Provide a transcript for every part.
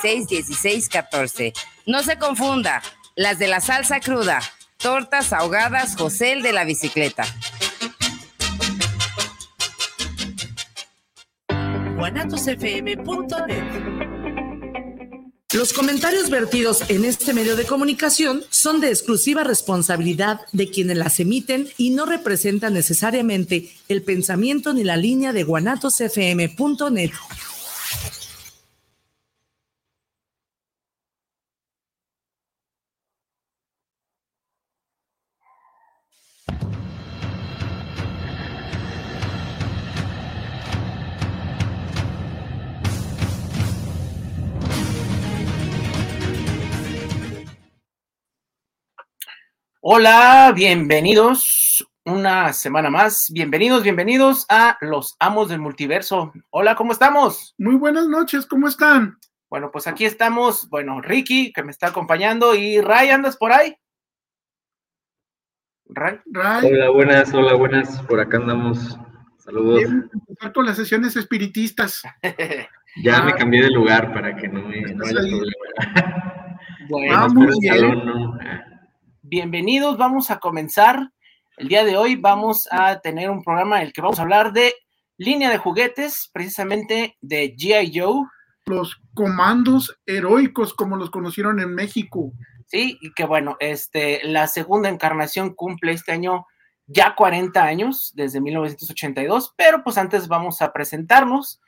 616 No se confunda, las de la salsa cruda, tortas ahogadas José el de la bicicleta. Los comentarios vertidos en este medio de comunicación son de exclusiva responsabilidad de quienes las emiten y no representan necesariamente el pensamiento ni la línea de guanatosfm.net. Hola, bienvenidos una semana más. Bienvenidos, bienvenidos a los amos del multiverso. Hola, ¿cómo estamos? Muy buenas noches, ¿cómo están? Bueno, pues aquí estamos. Bueno, Ricky, que me está acompañando, y Ray, ¿andas por ahí? Ray. Hola, buenas, hola, buenas. Por acá andamos. Saludos. empezar con las sesiones espiritistas. ya me cambié de lugar para que no me no haya problema. Bueno, ah, muy bien. no. Bienvenidos, vamos a comenzar. El día de hoy vamos a tener un programa en el que vamos a hablar de línea de juguetes, precisamente de GI Joe. Los comandos heroicos como los conocieron en México. Sí, y que bueno, este, la segunda encarnación cumple este año ya 40 años, desde 1982, pero pues antes vamos a presentarnos.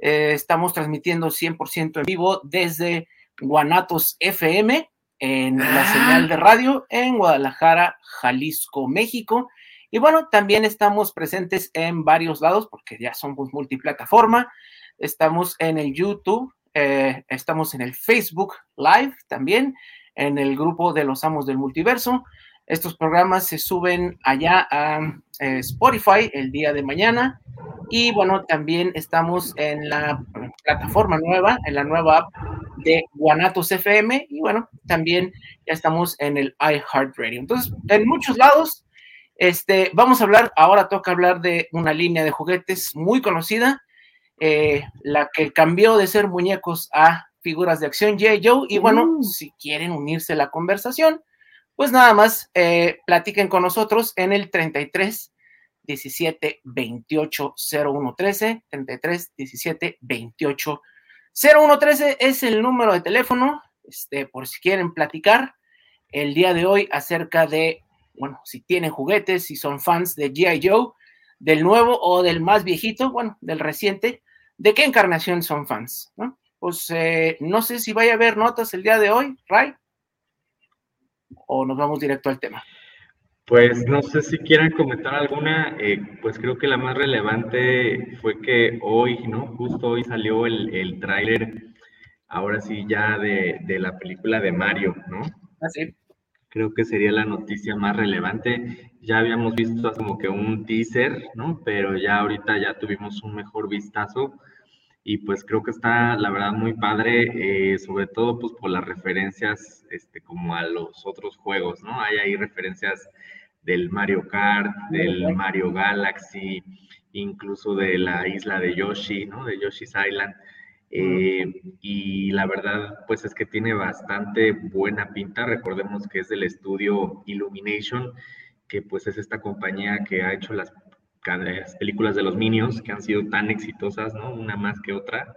Eh, estamos transmitiendo 100% en vivo desde Guanatos FM en la ah. señal de radio en Guadalajara, Jalisco, México. Y bueno, también estamos presentes en varios lados porque ya somos multiplataforma. Estamos en el YouTube, eh, estamos en el Facebook Live también, en el grupo de los amos del multiverso. Estos programas se suben allá a eh, Spotify el día de mañana. Y bueno, también estamos en la plataforma nueva, en la nueva app de Guanatos FM. Y bueno, también ya estamos en el iHeartRadio. Entonces, en muchos lados, este, vamos a hablar, ahora toca hablar de una línea de juguetes muy conocida, eh, la que cambió de ser muñecos a figuras de acción J. Joe. Y bueno, mm. si quieren unirse a la conversación, pues nada más eh, platiquen con nosotros en el 33 17 28 01 13, 33 17 28 01 13 es el número de teléfono, este, por si quieren platicar el día de hoy acerca de, bueno, si tienen juguetes, si son fans de G.I. Joe, del nuevo o del más viejito, bueno, del reciente, ¿de qué encarnación son fans? ¿no? Pues eh, no sé si vaya a haber notas el día de hoy, Ray o nos vamos directo al tema? Pues no sé si quieran comentar alguna, eh, pues creo que la más relevante fue que hoy, ¿no? Justo hoy salió el, el tráiler, ahora sí ya de, de, la película de Mario, ¿no? Así. Ah, creo que sería la noticia más relevante. Ya habíamos visto como que un teaser, ¿no? Pero ya ahorita ya tuvimos un mejor vistazo y pues creo que está la verdad muy padre, eh, sobre todo pues por las referencias este, como a los otros juegos, ¿no? Hay ahí referencias del Mario Kart, del Mario Galaxy, incluso de la isla de Yoshi, ¿no? De Yoshi's Island. Eh, y la verdad, pues es que tiene bastante buena pinta. Recordemos que es del estudio Illumination, que pues es esta compañía que ha hecho las las películas de los Minions que han sido tan exitosas, ¿no? Una más que otra.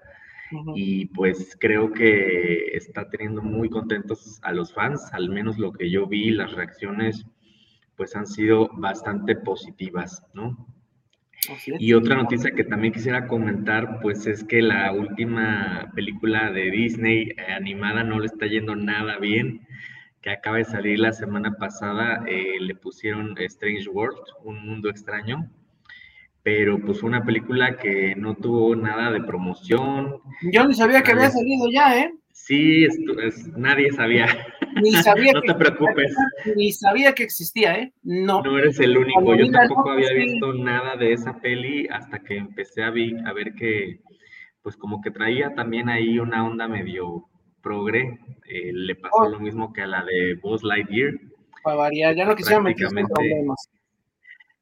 Y pues creo que está teniendo muy contentos a los fans, al menos lo que yo vi, las reacciones pues han sido bastante positivas, ¿no? Y otra noticia que también quisiera comentar, pues es que la última película de Disney eh, animada no le está yendo nada bien, que acaba de salir la semana pasada, eh, le pusieron Strange World, un mundo extraño, pero pues fue una película que no tuvo nada de promoción. Yo ni sabía que había salido ya, ¿eh? Sí, nadie sabía. Ni sabía no te preocupes. Ni sabía que existía, ¿eh? No. No eres el único. Yo tampoco había visto nada de esa peli hasta que empecé a, a ver que, pues como que traía también ahí una onda medio progre. Eh, le pasó oh. lo mismo que a la de Buzz Lightyear. Para variar, ya no quisiera meter problemas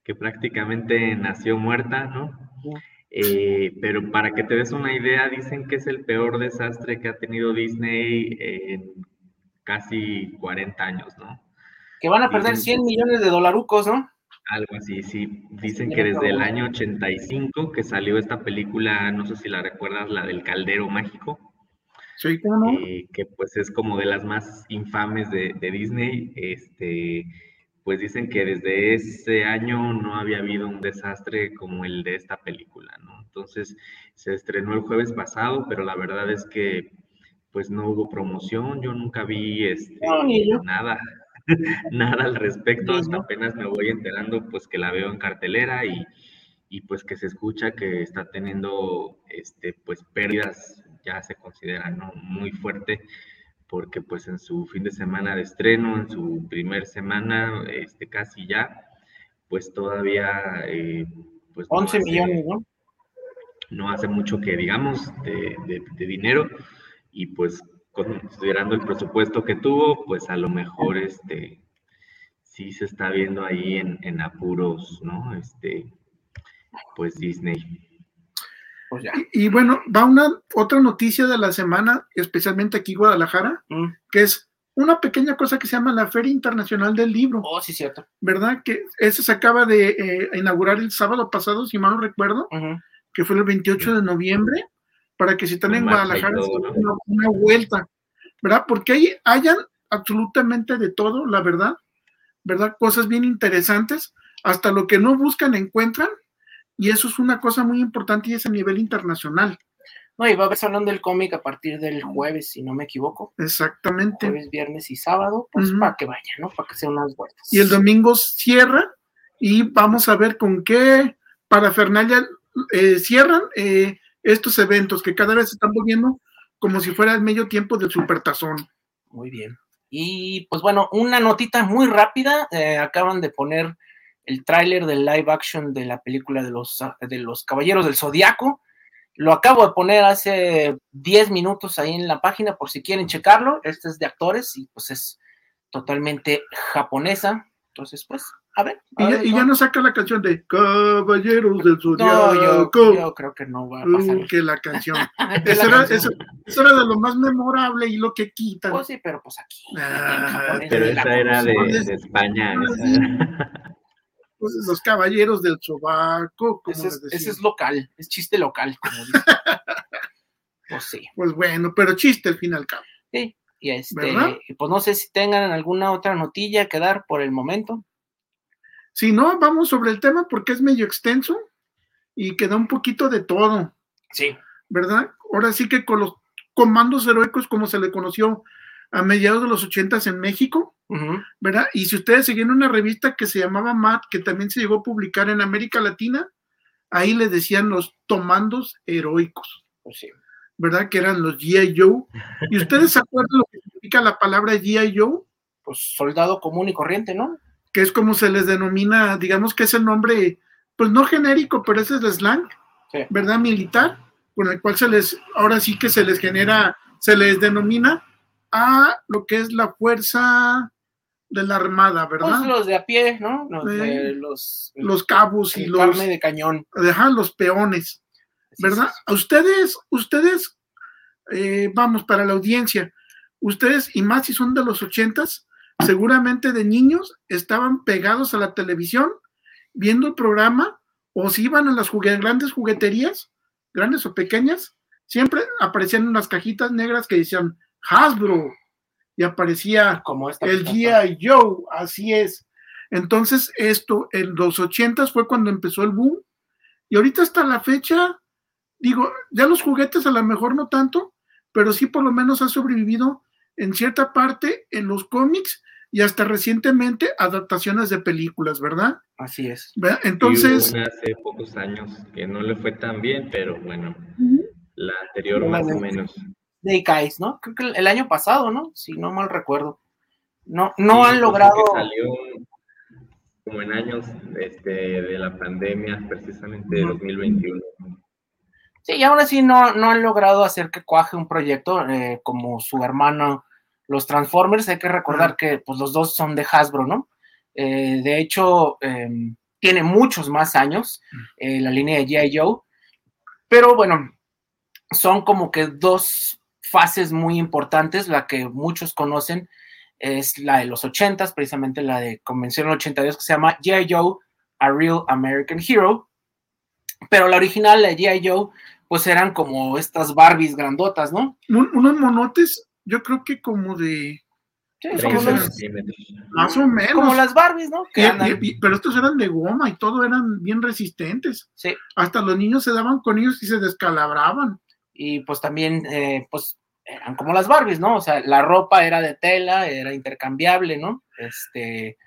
que prácticamente nació muerta, ¿no? Eh, pero para que te des una idea, dicen que es el peor desastre que ha tenido Disney en casi 40 años, ¿no? Que van a perder 100 millones de dolarucos, ¿no? Algo así, sí. Dicen que desde el año 85 que salió esta película, no sé si la recuerdas, la del Caldero Mágico. Sí, ¿cómo no? Eh, que pues es como de las más infames de, de, Disney. Este, pues dicen que desde ese año no había habido un desastre como el de esta película, ¿no? Entonces se estrenó el jueves pasado, pero la verdad es que pues no hubo promoción, yo nunca vi este, nada, nada al respecto, hasta apenas me voy enterando pues que la veo en cartelera y, y pues que se escucha que está teniendo este pues pérdidas ya se considera ¿no? muy fuerte porque pues en su fin de semana de estreno, en su primer semana, este casi ya, pues todavía eh, pues 11 no millones, ¿no? No hace mucho que digamos de, de, de dinero y pues considerando el presupuesto que tuvo, pues a lo mejor este sí se está viendo ahí en, en apuros, ¿no? Este, pues Disney. Pues ya. Y, y, bueno, va una otra noticia de la semana, especialmente aquí en Guadalajara, mm. que es una pequeña cosa que se llama la Feria Internacional del Libro. Oh, sí, cierto. ¿Verdad? Que ese se acaba de eh, inaugurar el sábado pasado, si mal no recuerdo, uh -huh. que fue el 28 de noviembre, para que si están en Guadalajara, una, una vuelta. ¿verdad? Porque ahí hayan absolutamente de todo, la verdad, ¿verdad? Cosas bien interesantes, hasta lo que no buscan encuentran, y eso es una cosa muy importante y es a nivel internacional. No, y va a haber salón del cómic a partir del jueves, si no me equivoco. Exactamente. Jueves, viernes y sábado, pues uh -huh. para que vayan, ¿no? Para que sean unas vueltas. Y el domingo cierra y vamos a ver con qué parafernalia eh, cierran eh, estos eventos que cada vez se están volviendo como si fuera el medio tiempo del supertazón. Muy bien. Y pues bueno, una notita muy rápida. Eh, acaban de poner el tráiler del live action de la película de los, de los Caballeros del Zodiaco. Lo acabo de poner hace 10 minutos ahí en la página por si quieren checarlo. Este es de actores y pues es totalmente japonesa. Entonces, pues, a ver. A y, ver, ya, y, ya, no saca la canción de Caballeros del Zodiaco. No, yo, yo, creo que no va a pasar. Uh, que la canción. eso, era, eso, eso, era, de lo más memorable y lo que quitan. Pues sí, pero pues aquí. Ah, pero esa era de, de, España. Pues los Caballeros del Sobaco. Ese es, ese es, local, es chiste local, como pues sí. Pues bueno, pero chiste al fin y al cabo. Sí. Y este, pues no sé si tengan alguna otra notilla que dar por el momento. Si no, vamos sobre el tema porque es medio extenso y queda un poquito de todo. Sí. ¿Verdad? Ahora sí que con los comandos heroicos, como se le conoció a mediados de los ochentas en México, uh -huh. ¿verdad? Y si ustedes seguían una revista que se llamaba MAT, que también se llegó a publicar en América Latina, ahí le decían los comandos heroicos. Pues sí. ¿verdad? Que eran los G.I. Joe. ¿Y ustedes se acuerdan lo que significa la palabra G.I. Joe? Pues soldado común y corriente, ¿no? Que es como se les denomina, digamos que es el nombre, pues no genérico, pero ese es el slang, sí. ¿verdad? Militar, con el cual se les, ahora sí que se les genera, se les denomina a lo que es la fuerza de la armada, ¿verdad? Pues los de a pie, ¿no? Los, de, los, los cabos y los... Carne de cañón. Dejan los peones. ¿verdad? Ustedes, ustedes, eh, vamos, para la audiencia, ustedes, y más si son de los ochentas, seguramente de niños estaban pegados a la televisión viendo el programa o si iban a las grandes jugueterías, grandes o pequeñas, siempre aparecían unas cajitas negras que decían Hasbro y aparecía Como esta el G.I. Joe, así es. Entonces, esto en los ochentas fue cuando empezó el boom y ahorita hasta la fecha digo, ya los juguetes a lo mejor no tanto, pero sí por lo menos ha sobrevivido en cierta parte en los cómics y hasta recientemente adaptaciones de películas, ¿verdad? Así es. ¿verdad? Entonces... Hace pocos años que no le fue tan bien, pero bueno, uh -huh. la anterior más o menos. De Ikais, ¿no? Creo que el año pasado, ¿no? Si no mal recuerdo. No, no sí, han logrado... Salió como en años este, de la pandemia, precisamente de uh -huh. 2021. Sí, y aún así no, no han logrado hacer que cuaje un proyecto eh, como su hermano, los Transformers. Hay que recordar uh -huh. que pues, los dos son de Hasbro, ¿no? Eh, de hecho, eh, tiene muchos más años eh, la línea de G.I. Joe, Pero bueno, son como que dos fases muy importantes, la que muchos conocen es la de los 80 precisamente la de Convención 82 que se llama G.I. Joe, A Real American Hero, pero la original, la G.I. Joe, pues eran como estas Barbies grandotas, ¿no? unos monotes, yo creo que como de... más o menos. Como las Barbies, ¿no? pero estos eran de goma y todo eran bien resistentes. Sí. Hasta los niños se daban con ellos y se descalabraban. Y pues también, eh, pues eran como las Barbies, ¿no? O sea, la ropa era de tela, era intercambiable, ¿no? Este,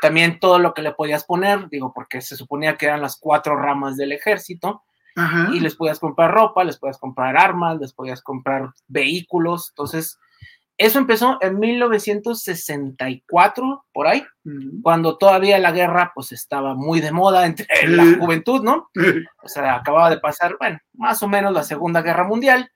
también todo lo que le podías poner, digo, porque se suponía que eran las cuatro ramas del ejército, y les podías comprar ropa, les podías comprar armas, les podías comprar vehículos, entonces, eso empezó en 1964, por ahí, cuando todavía la guerra, pues, estaba muy de moda entre la juventud, ¿no? O sea, acababa de pasar, bueno, más o menos la Segunda Guerra Mundial,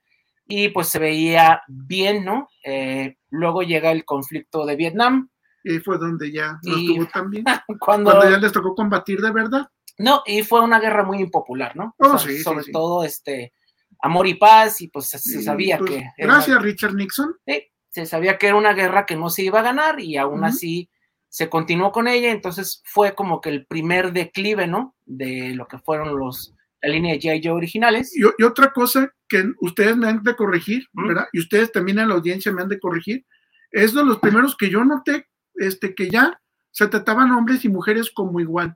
y pues se veía bien, ¿no? Eh, luego llega el conflicto de Vietnam, y fue donde ya no estuvo tan bien. cuando, ya les tocó combatir de verdad. No, y fue una guerra muy impopular, ¿no? Oh, sí, sobre todo este amor y paz, y pues se sabía pues, que. Gracias, Richard Nixon. Sí, se sabía que era una guerra que no se iba a ganar, y aún así se continuó con ella, entonces fue como que el primer declive, ¿no? De lo que fueron los la línea de G.I. Joe originales. Y, y, otra cosa que ustedes me han de corregir, ¿verdad? Y ustedes también en la audiencia me han de corregir, es de los primeros que yo noté este, que ya se trataban hombres y mujeres como igual,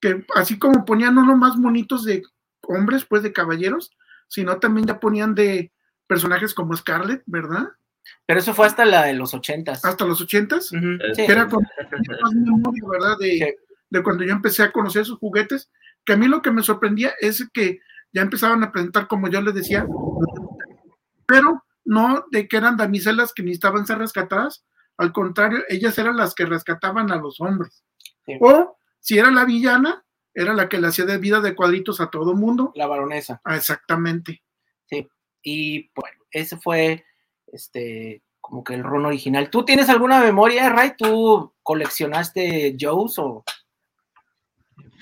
que así como ponían uno más bonitos de hombres, pues de caballeros, sino también ya ponían de personajes como Scarlett, ¿verdad? Pero eso fue hasta la de los ochentas. Hasta los ochentas, que era como más memoria, ¿verdad? De, de cuando yo empecé a conocer sus juguetes, que a mí lo que me sorprendía es que ya empezaban a presentar, como yo les decía, pero no de que eran damiselas que necesitaban ser rescatadas, al contrario, ellas eran las que rescataban a los hombres. O si era la villana, era la que le hacía de vida de cuadritos a todo mundo. La baronesa. Ah, exactamente. Sí. Y bueno, ese fue este como que el ron original. ¿Tú tienes alguna memoria, Ray? ¿Tú coleccionaste Joe's o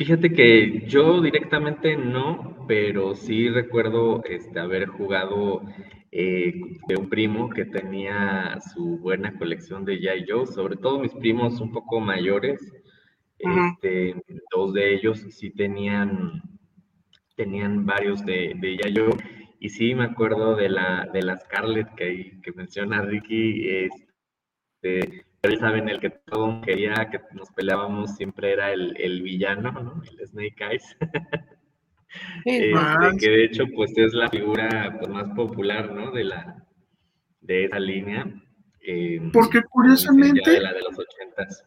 Fíjate que yo directamente no, pero sí recuerdo este, haber jugado eh, de un primo que tenía su buena colección de G.I. Joe, sobre todo mis primos un poco mayores, este, dos de ellos sí tenían, tenían varios de, de G.I. Joe, y sí me acuerdo de la, de la Scarlett que, que menciona Ricky, este, saben, el que todo quería, que nos peleábamos, siempre era el, el villano, ¿no? El Snake Eyes. Este, que de hecho pues es la figura pues, más popular ¿no? de la de esa línea porque curiosamente de la de los ochentas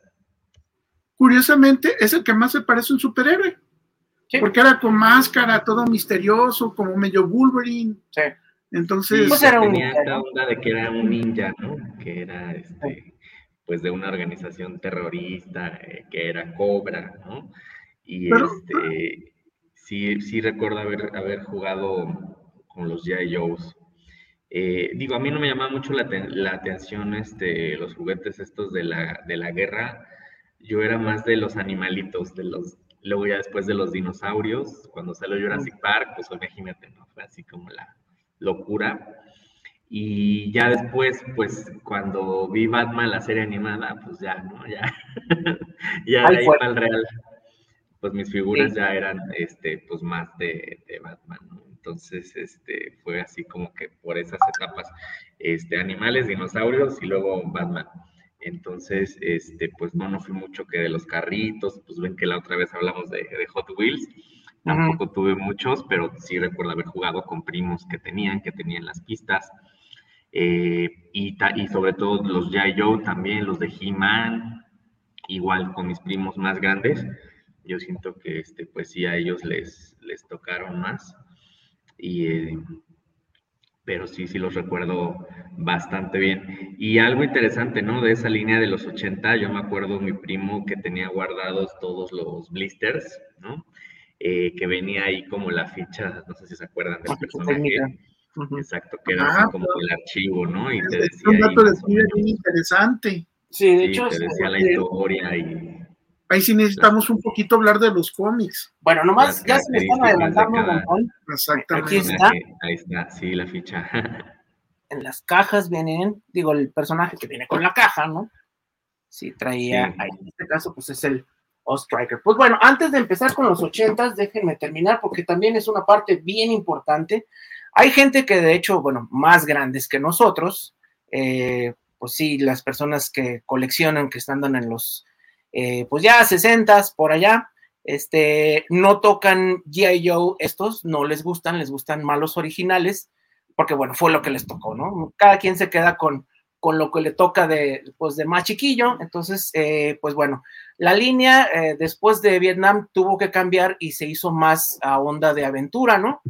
curiosamente es el que más se parece a un superhéroe porque era con máscara todo misterioso como medio Wolverine sí. entonces pues era tenía esta onda de que era un ninja no que era este pues de una organización terrorista eh, que era Cobra no y este sí, sí recuerdo haber, haber jugado con los G.I. Joes. Eh, digo, a mí no me llamaba mucho la, la, atención este, los juguetes estos de la, de la guerra. Yo era más de los animalitos, de los, luego ya después de los dinosaurios, cuando salió Jurassic Park, pues imagínate, ¿no? Fue así como la locura. Y ya después, pues cuando vi Batman, la serie animada, pues ya, ¿no? Ya, ya de ahí para el real pues mis figuras ya eran, este, pues más de, Batman, ¿no? Entonces, este, fue así como que por esas etapas, este, animales, dinosaurios y luego Batman. Entonces, este, pues no, no fui mucho que de los carritos, pues ven que la otra vez hablamos de, Hot Wheels, tampoco tuve muchos, pero sí recuerdo haber jugado con primos que tenían, que tenían las pistas, eh, y, y sobre todo los G.I. Joe también, los de He-Man, igual con mis primos más grandes, yo siento que este, pues sí a ellos les, les tocaron más. Y, eh, pero sí, sí los recuerdo bastante bien. Y algo interesante, ¿no? De esa línea de los 80, yo me acuerdo mi primo que tenía guardados todos los blisters, ¿no? Eh, que venía ahí como la ficha, no sé si se acuerdan del personaje. Exacto, que era así como el archivo, ¿no? Y te decía. un dato de interesante. Sí, de hecho. Te decía la historia y ahí sí necesitamos un poquito hablar de los cómics. Bueno, nomás ya se me están adelantando un montón. Exactamente. Aquí está. Ahí está, sí, la ficha. En las cajas vienen, digo, el personaje que viene con la caja, ¿no? Sí, traía, Sí. ahí, en este caso, pues es el Striker. Pues bueno, antes de empezar con los ochentas, déjenme terminar porque también es una parte bien importante. Hay gente que de hecho, bueno, más grandes que nosotros, eh, pues sí, las personas que coleccionan, que están en los, eh, pues ya 60 por allá, este, no tocan G.I. Joe estos, no les gustan, les gustan malos originales, porque bueno, fue lo que les tocó, ¿no? Cada quien se queda con, con lo que le toca de, pues, de más chiquillo, entonces, eh, pues bueno, la línea eh, después de Vietnam tuvo que cambiar y se hizo más a onda de aventura, ¿no?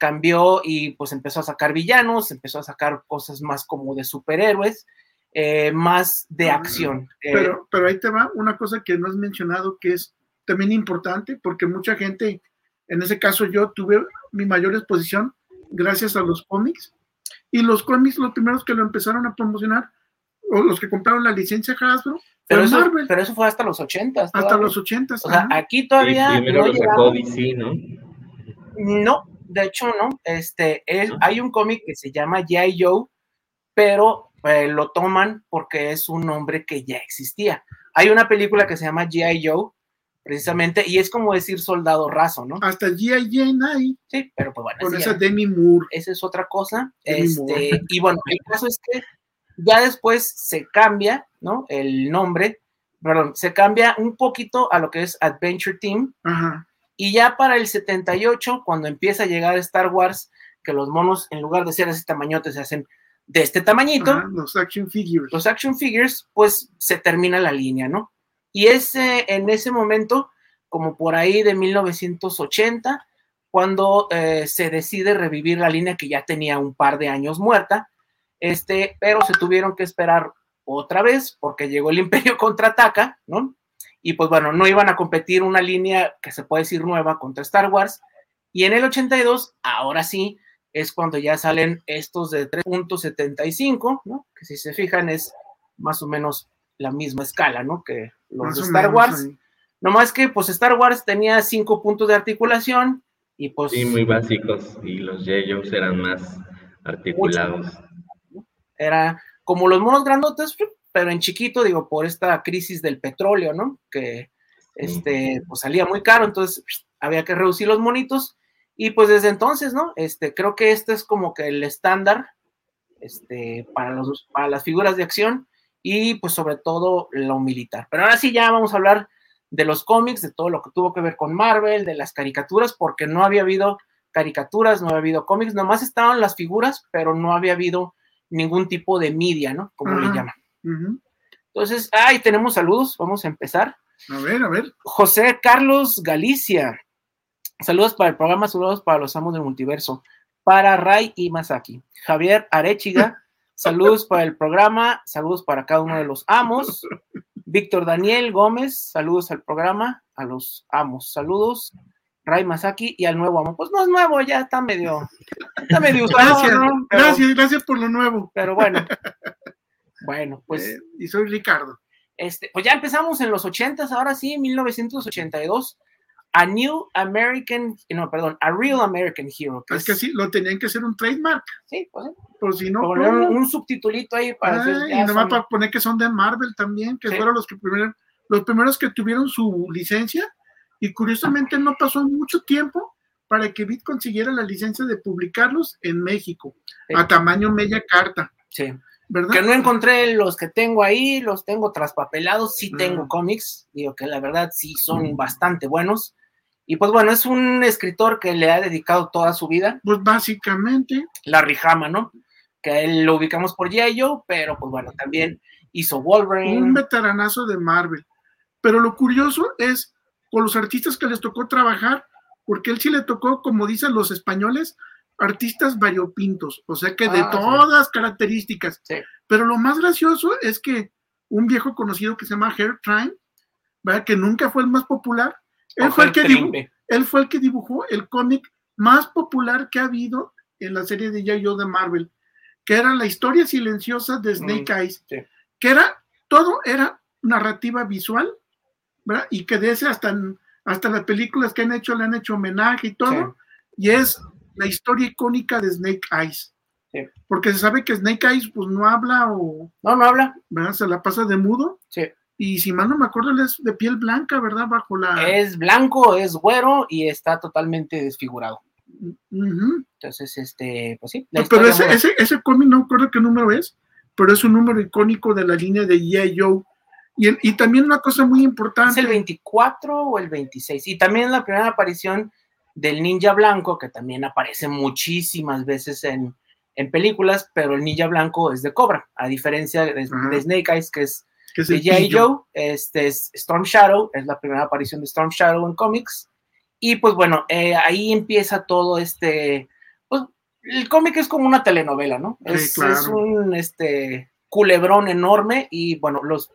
Cambió y pues empezó a sacar villanos, empezó a sacar cosas más como de superhéroes, eh, más de Ah, acción. Eh, Pero, pero ahí te va una cosa que no has mencionado que es también importante, porque mucha gente, en ese caso yo tuve mi mayor exposición gracias a los cómics, y los cómics los primeros que lo empezaron a promocionar, o los que compraron la licencia Hasbro, pero, eso, Marvel, pero eso fue hasta los ochentas. hasta todavía. los ochentas. O sea, aquí todavía primero no lo llegamos- sacó DC, ¿no? No, de hecho no. Este, es- hay un cómic que se llama G.I. Joe, pero eh, lo toman porque es un nombre que ya existía. Hay una película que se llama G.I. Joe, precisamente, y es como decir soldado raso, ¿no? hasta G.I. Jane ahí, Sí, pero pues bueno, con esa ya- Demi Moore. esa es otra cosa. Demi Este, Moore. y bueno, el caso es que ya después se cambia, ¿no? El nombre, perdón, se cambia un poquito a lo que es Adventure Team, Ajá. Y ya para el 78, cuando empieza a llegar Star Wars, que los monos, en lugar de ser de ese tamañote, se hacen de este tamañito, ajá, los action figures. los action figures, pues se termina la línea, ¿no? Y es en ese momento, como por ahí de 1980, cuando eh, se decide revivir la línea que ya tenía un par de años muerta, este, pero se tuvieron que esperar otra vez porque llegó el Imperio contraataca, ¿no? Y pues bueno, no iban a competir una línea que se puede decir nueva contra Star Wars. Y en el 82, ahora sí, es cuando ya salen estos de 3.75, ¿no? Que si se fijan es más o menos la misma escala, ¿no? Que los más de Star menos Wars. ahí. No más que pues Star Wars tenía cinco puntos de articulación y pues Sí, muy básicos. Y los J-Joes eran más articulados. era como los monos grandotes, pero en chiquito, digo, por esta crisis del petróleo, ¿no? Que este, pues salía muy caro, entonces había que reducir los monitos. Y pues desde entonces, ¿no? Este, creo que este es como que el estándar este, para, los, para las figuras de acción y pues sobre todo lo militar. Pero ahora sí ya vamos a hablar de los cómics, de todo lo que tuvo que ver con Marvel, de las caricaturas, porque no había habido caricaturas, no había habido cómics, nomás estaban las figuras, pero no había habido ningún tipo de media, ¿no? Como le Ajá. Entonces, ahí tenemos saludos, vamos a empezar. A ver, a ver. José Carlos Galicia. Saludos para el programa, saludos para los amos del multiverso. Para Ray y Masaki. Javier Arechiga, saludos para el programa, saludos para cada uno de los amos. Víctor Daniel Gómez, saludos al programa, a los amos, saludos. Ray Masaki y al nuevo amo. Pues no es nuevo, ya está medio, está medio usado, Gracias, ¿no? Pero- gracias, gracias por lo nuevo. Pero bueno. Bueno, pues. Eh, y soy Ricardo. Este, pues ya empezamos en los 80s, ahora sí, 1982. A New American, no, perdón, A Real American Hero. Es que sí, lo tenían que hacer un trademark, Sí, pues sí. por si no. poner un, un subtitulito ahí para Ah, decir, y nomás son- para poner que son de Marvel también, que Sí. fueron los que primero, los primeros que tuvieron su licencia, y curiosamente no pasó mucho tiempo para que Bit consiguiera la licencia de publicarlos en México, Sí. a tamaño media carta, Sí. ¿Verdad? Que no encontré los que tengo ahí, los tengo traspapelados, sí Mm. tengo cómics, digo que la verdad sí son bastante buenos. Y pues bueno, es un escritor que le ha dedicado toda su vida, Pues básicamente, Larry Hama, ¿no? Que a él lo ubicamos por. Joe, pero pues bueno, también hizo Wolverine. un veteranazo de Marvel. Pero lo curioso es con los artistas que les tocó trabajar, porque él sí le tocó, como dicen los españoles, artistas variopintos, o sea que de Ah, sí. todas características. Sí. Pero lo más gracioso es que un viejo conocido que se llama Hair Trine, ¿verdad? que nunca fue el más popular, él fue el, que dibu- Trimpe. él fue el que dibujó el cómic más popular que ha habido en la serie de Yo de Marvel, que era la historia silenciosa de Snake Mm, Eyes, sí. que era, todo era narrativa visual ¿verdad? Y que de ese hasta, hasta las películas que han hecho le han hecho homenaje y todo, y es la historia icónica de Snake Eyes. Porque se sabe que Snake Eyes pues no habla o... No, no habla. ¿verdad? Se la pasa de mudo. Sí. Y si mal no me acuerdo, él es de piel blanca, ¿verdad? Bajo la... Es blanco, es güero y está totalmente desfigurado. Entonces, este, pues sí. la No, pero ese, muy- ese, ese cómic no recuerdo qué número es, pero es un número icónico de la línea de G.I. Joe. Y, el- y también una cosa muy es importante. el 24 o el 26. Y también la primera aparición del ninja blanco, que también aparece muchísimas veces en, en películas, pero el ninja blanco es de Cobra, a diferencia de, Snake Eyes, que es que es de G.I. Joe, este es Storm Shadow, es la primera aparición de Storm Shadow en cómics. Y pues bueno, eh, ahí empieza todo este. Pues, el cómic es como una telenovela, ¿no? Sí, es, claro. es un este, culebrón enorme y bueno, los,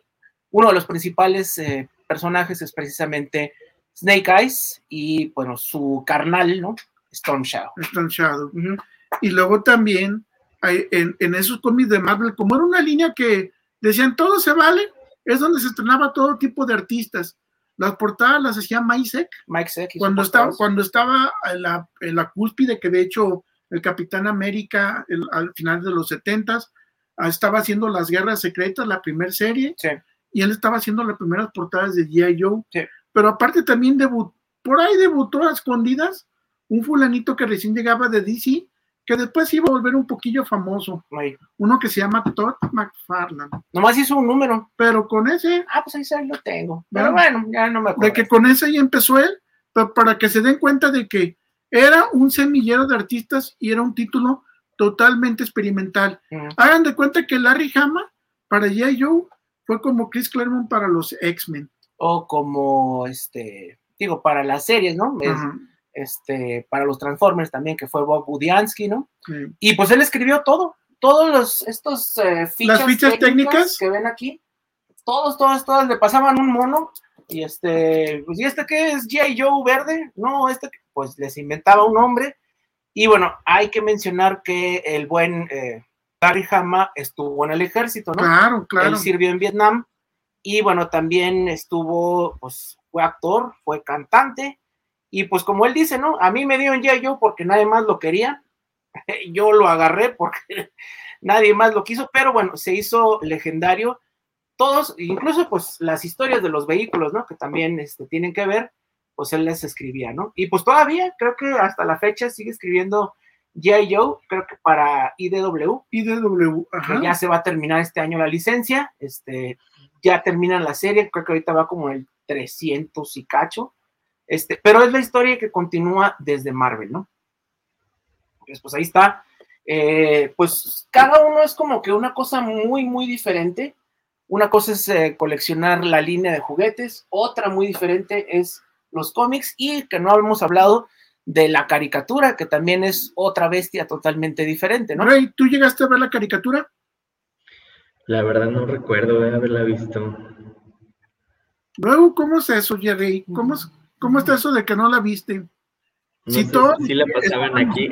uno de los principales eh, personajes es precisamente Snake Eyes y bueno, su carnal, ¿no? Storm Shadow. Storm Shadow. Y luego también hay- en, en esos cómics de Marvel, como era una línea que decían todo se vale, es donde se estrenaba todo tipo de artistas. Las portadas las hacía Mike Zeck y sus cuando estaba, cuando estaba en la, en la cúspide, que de hecho el Capitán América el- al final de los 70 estaba haciendo las guerras secretas, la primera serie, Sí. y él estaba haciendo las primeras portadas de G.I. Joe. Sí. Pero aparte también debutó, por ahí debutó a escondidas un fulanito que recién llegaba de DC, que después iba a volver un poquillo famoso, uno que se llama Todd McFarlane. Nomás hizo un número. Pero con ese, Ah, pues ahí sí lo tengo. Pero Bueno. bueno, ya no me acuerdo. de que con ese ya empezó él, pero para que se den cuenta de que era un semillero de artistas y era un título totalmente experimental. Ujú. Hagan de cuenta que Larry Hama para G.I. Joe fue como Chris Claremont para los X-Men. O como este, digo, para las series, ¿no? Es, este, para los Transformers también, que fue Bob Budiansky, ¿no? Y pues él escribió todo, todos los, estos eh, fichas, Las fichas técnicas. que ven aquí, todos, todos, todos le pasaban un mono y este, pues, ¿y este qué es? G.I. Joe verde? No, este, pues les inventaba un nombre. Y bueno, hay que mencionar que el buen eh, Larry Hama estuvo en el ejército, ¿no? Claro, claro. Él sirvió en Vietnam y bueno, también estuvo, pues fue actor, fue cantante y pues como él dice, ¿no? A mí me dio ya yo porque nadie más lo quería, yo lo agarré porque nadie más lo quiso, pero bueno, se hizo legendario. Todos, incluso pues las historias de los vehículos, ¿no? Que también este, tienen que ver, pues él les escribía, ¿no? Y pues todavía, creo que hasta la fecha sigue escribiendo G.I. Joe, creo que para IDW, IDW, que ajá. ya se va a terminar este año la licencia, este, ya termina la serie, creo que ahorita va como el 300 y cacho, este, pero es la historia que continúa desde Marvel, ¿no? Pues, ahí está, Eh, pues cada uno es como que una cosa muy, muy diferente, una cosa es eh, coleccionar la línea de juguetes, otra muy diferente es los cómics y que no hemos hablado de la caricatura, que también es otra bestia totalmente diferente, ¿no? Rey, ¿tú llegaste a ver la caricatura? La verdad no recuerdo de haberla visto. Luego, ¿cómo es eso, Jerry? ¿Cómo, es- cómo está eso de que no la viste? No Sí, sé todo- si la pasaban aquí.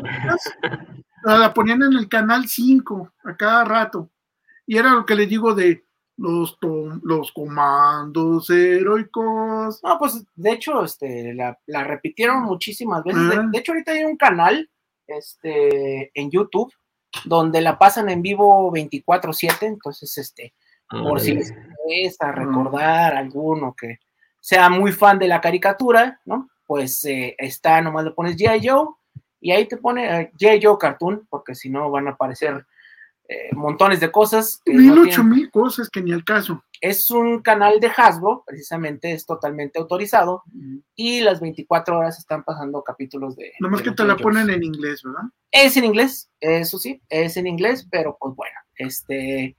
La, la ponían en el canal 5 a cada rato. Y era lo que les digo de los, los comandos heroicos. No, pues de hecho, este, la, la repitieron muchísimas veces. De, Ah. de hecho, ahorita hay un canal este, en YouTube donde la pasan en vivo 24-7. Entonces, este, por si les interesa recordar alguno que sea muy fan de la caricatura, ¿no? Pues eh, está, nomás le pones G.I. Joe y ahí te pone eh, G.I. Joe Cartoon, porque si no van a aparecer eh, montones de cosas. que Mil no ocho tienen- mil cosas que ni al caso. es un canal de Hasbro, precisamente es totalmente autorizado y las 24 horas están pasando capítulos de. Nomás de que te la ponen en inglés, ¿verdad? Es en inglés, eso sí, es en inglés, pero pues bueno, este.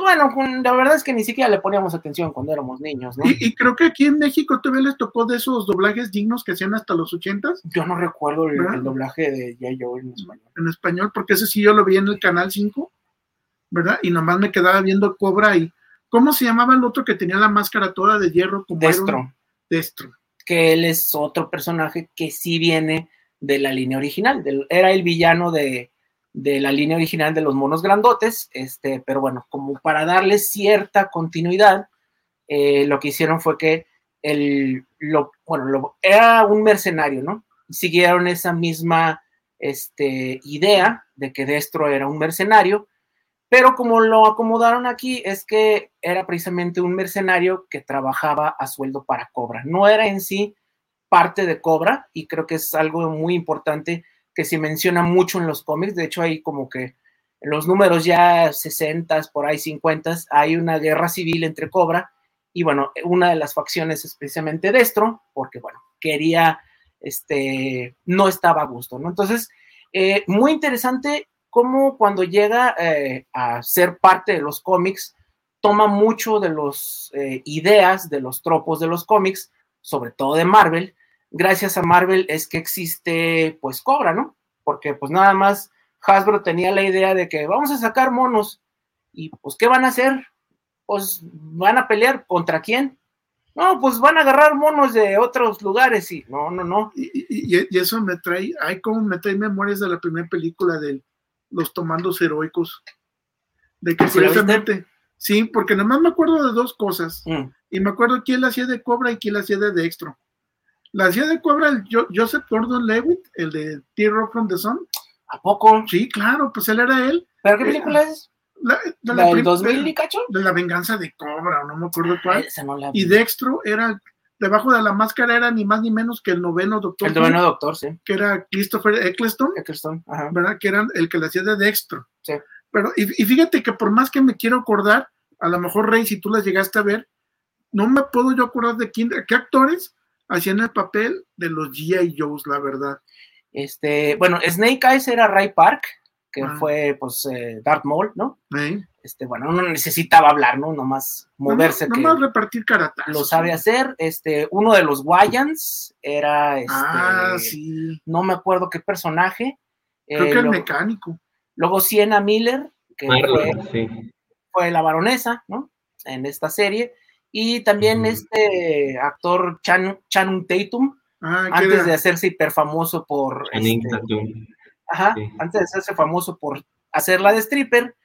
Pues bueno, la verdad es que ni siquiera le poníamos atención cuando éramos niños, ¿no? Y, y creo que aquí en México todavía les tocó de esos doblajes dignos que hacían hasta los ochentas Yo no recuerdo el, doblaje de G.I. Joe en español. en español, porque ese sí yo lo vi en el canal 5, ¿verdad? Y nomás me quedaba viendo Cobra y. ¿Cómo se llamaba el otro que tenía la máscara toda de hierro? Como Destro, Destro. que él es otro personaje que sí viene de la línea original, del- era el villano de, de la línea original de los monos grandotes, este, pero bueno, como para darle cierta continuidad, eh, lo que hicieron fue que el, lo, bueno, lo, era un mercenario, ¿no? Siguieron esa misma este, idea de que Destro era un mercenario, pero como lo acomodaron aquí es que era precisamente un mercenario que trabajaba a sueldo para Cobra. No era en sí parte de Cobra y creo que es algo muy importante que se menciona mucho en los cómics. De hecho, hay como que en los números ya 60, por ahí 50, hay una guerra civil entre Cobra y bueno, una de las facciones es precisamente Destro, porque bueno, quería, este, no estaba a gusto, ¿no? Entonces, eh, muy interesante cómo cuando llega eh, a ser parte de los cómics, toma mucho de las eh, ideas, de los tropos de los cómics, sobre todo de Marvel. Gracias a Marvel es que existe, pues, Cobra, ¿no? Porque pues nada más Hasbro tenía la idea de que vamos a sacar monos y pues, ¿qué van a hacer? pues van a pelear contra quién. No, pues van a agarrar monos de otros lugares y no, no, no. Y, eso me trae, hay como me trae memorias de la primera película de los tomandos heroicos. De que precisamente, sí, porque nomás me acuerdo de dos cosas. Mm. Y me acuerdo quién la hacía de Cobra y quién la hacía de Dextro. La hacía de Cobra el Joseph Gordon Levitt, el de Tear from the Sun. ¿A poco? Sí, claro, pues él era él. ¿Pero qué película eh, es? La, de la, 2000 y cacho? De la venganza de Cobra, no me acuerdo cuál. y Dextro era, debajo de la máscara era ni más ni menos que el noveno doctor. El noveno doctor, sí. Que era Christopher Eccleston. Eccleston, ajá. ¿Verdad? Que era el que le hacía de Dextro. Sí. Pero, y, fíjate que por más que me quiero acordar, a lo mejor Rey, si tú las llegaste a ver, no me puedo yo acordar de quién, qué actores hacían el papel de los G.I. Joes, la verdad. Este, bueno, Snake Eyes era Ray Park, que ah. fue pues eh, Darth Maul, ¿no? Este, bueno, no necesitaba hablar, ¿no? Nomás moverse. No, nomás repartir caratazos. Lo sabe hacer. Este, uno de los Wayans era este. Ah, sí. No me acuerdo qué personaje. Creo que el mecánico. Luego Sienna Miller, que fue, la baronesa, ¿no? En esta serie. Y también este actor Chan, Channing Tatum, ah, antes de hacerse hiper famoso por. Ajá, antes de hacerse famoso por hacerla de stripper,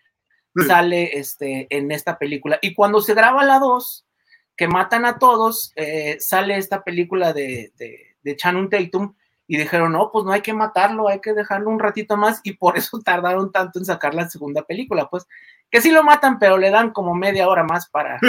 sale este, en esta película. Y cuando se graba la 2, que matan a todos, eh, sale esta película de, de, de Channing Tatum y dijeron, no, pues no hay que matarlo, hay que dejarlo un ratito más y por eso tardaron tanto en sacar la segunda película, pues que sí lo matan, pero le dan como media hora más para,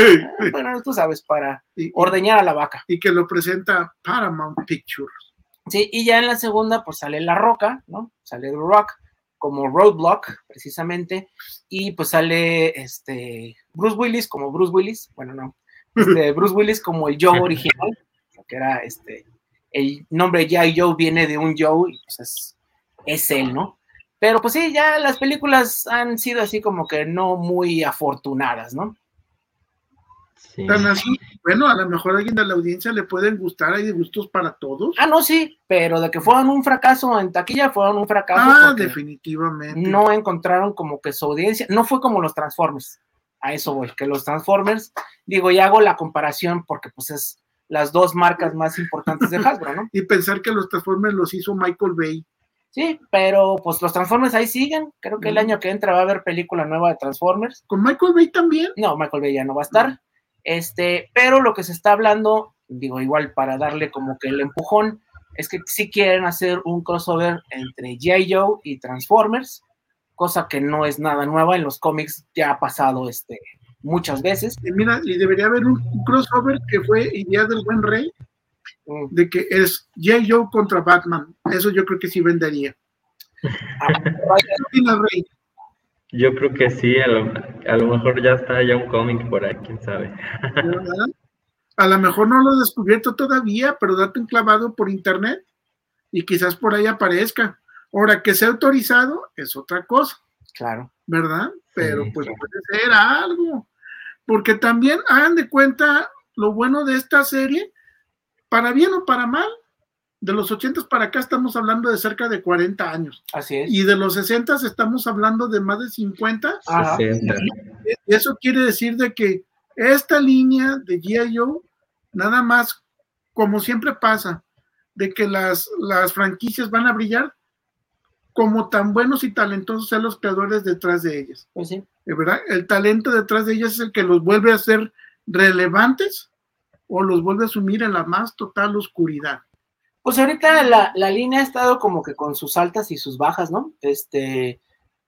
bueno, tú sabes, para ordeñar a la vaca. Y que lo presenta Paramount Pictures. Sí, y ya en la segunda, pues sale La Roca, ¿no? Sale The Rock como Roadblock, precisamente, y pues sale este Bruce Willis como Bruce Willis, bueno, no, este, Bruce Willis como el Joe original, que era este, el nombre ya Joe viene de un Joe, y pues es, es él, ¿no? Pero pues sí, ya las películas han sido así como que no muy afortunadas, ¿no? bueno, a lo mejor a alguien de la audiencia le pueden gustar, hay de gustos para todos. Ah, no, sí, pero de que fueron un fracaso en taquilla, fueron un fracaso. Ah, definitivamente. No encontraron como que su audiencia, no fue como los Transformers, a eso voy, que los Transformers, digo, y hago la comparación porque pues es las dos marcas más importantes de Hasbro, ¿no? y pensar que los Transformers los hizo Michael Bay. Sí, pero pues los Transformers ahí siguen. Creo que el año que entra va a haber película nueva de Transformers. ¿Con Michael Bay también? No, Michael Bay ya no va a estar. Este, pero lo que se está hablando, digo, igual para darle como que el empujón, es que sí quieren hacer un crossover entre G.I. Joe y Transformers, cosa que no es nada nueva, en los cómics ya ha pasado este, muchas veces. Y mira, y debería haber un, crossover que fue Idea del Buen Rey, mm. de que es G.I. Joe contra Batman, eso yo creo que sí vendería. Ah, yo creo que sí, a lo, mejor ya está ya un cómic por ahí, quién sabe. A lo mejor no lo he descubierto todavía, pero date un clavado por internet y quizás por ahí aparezca. Ahora, que sea autorizado es otra cosa. Claro. ¿Verdad? Pero pues puede ser algo. Porque también hagan de cuenta lo bueno de esta serie, para bien o para mal, de los 80 para acá estamos hablando de cerca de 40 años. Así es. Y de los 60 estamos hablando de más de 50. Y eso quiere decir de que esta línea de G.I.O. nada más, como siempre pasa, de que las, las franquicias van a brillar como tan buenos y talentosos sean los creadores detrás de ellas. Pues sí. ¿Verdad? El talento detrás de ellas es el que los vuelve a ser relevantes o los vuelve a sumir en la más total oscuridad? Pues ahorita la, la, línea ha estado como que con sus altas y sus bajas, ¿no? Este,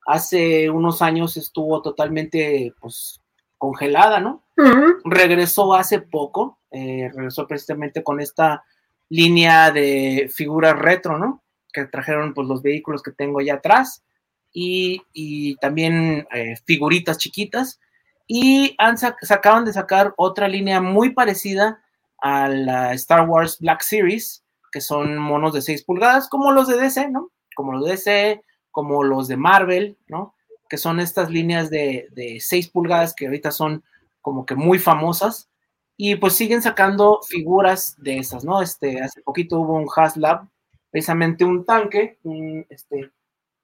hace unos años estuvo totalmente, pues, congelada, ¿no? Uh -huh. Regresó hace poco, eh, regresó precisamente con esta línea de figuras retro, ¿no? Que trajeron, pues, los vehículos que tengo allá atrás y, y también eh, figuritas chiquitas. Y han se acaban de sacar otra línea muy parecida a la Star Wars Black Series, que son monos de 6 pulgadas, como los de DC, ¿no? Como los de DC, como los de Marvel, ¿no? Que son estas líneas de, de 6 pulgadas que ahorita son como que muy famosas. Y pues siguen sacando figuras de esas, ¿no? Este, hace poquito hubo un Haslab, precisamente un tanque, un, este,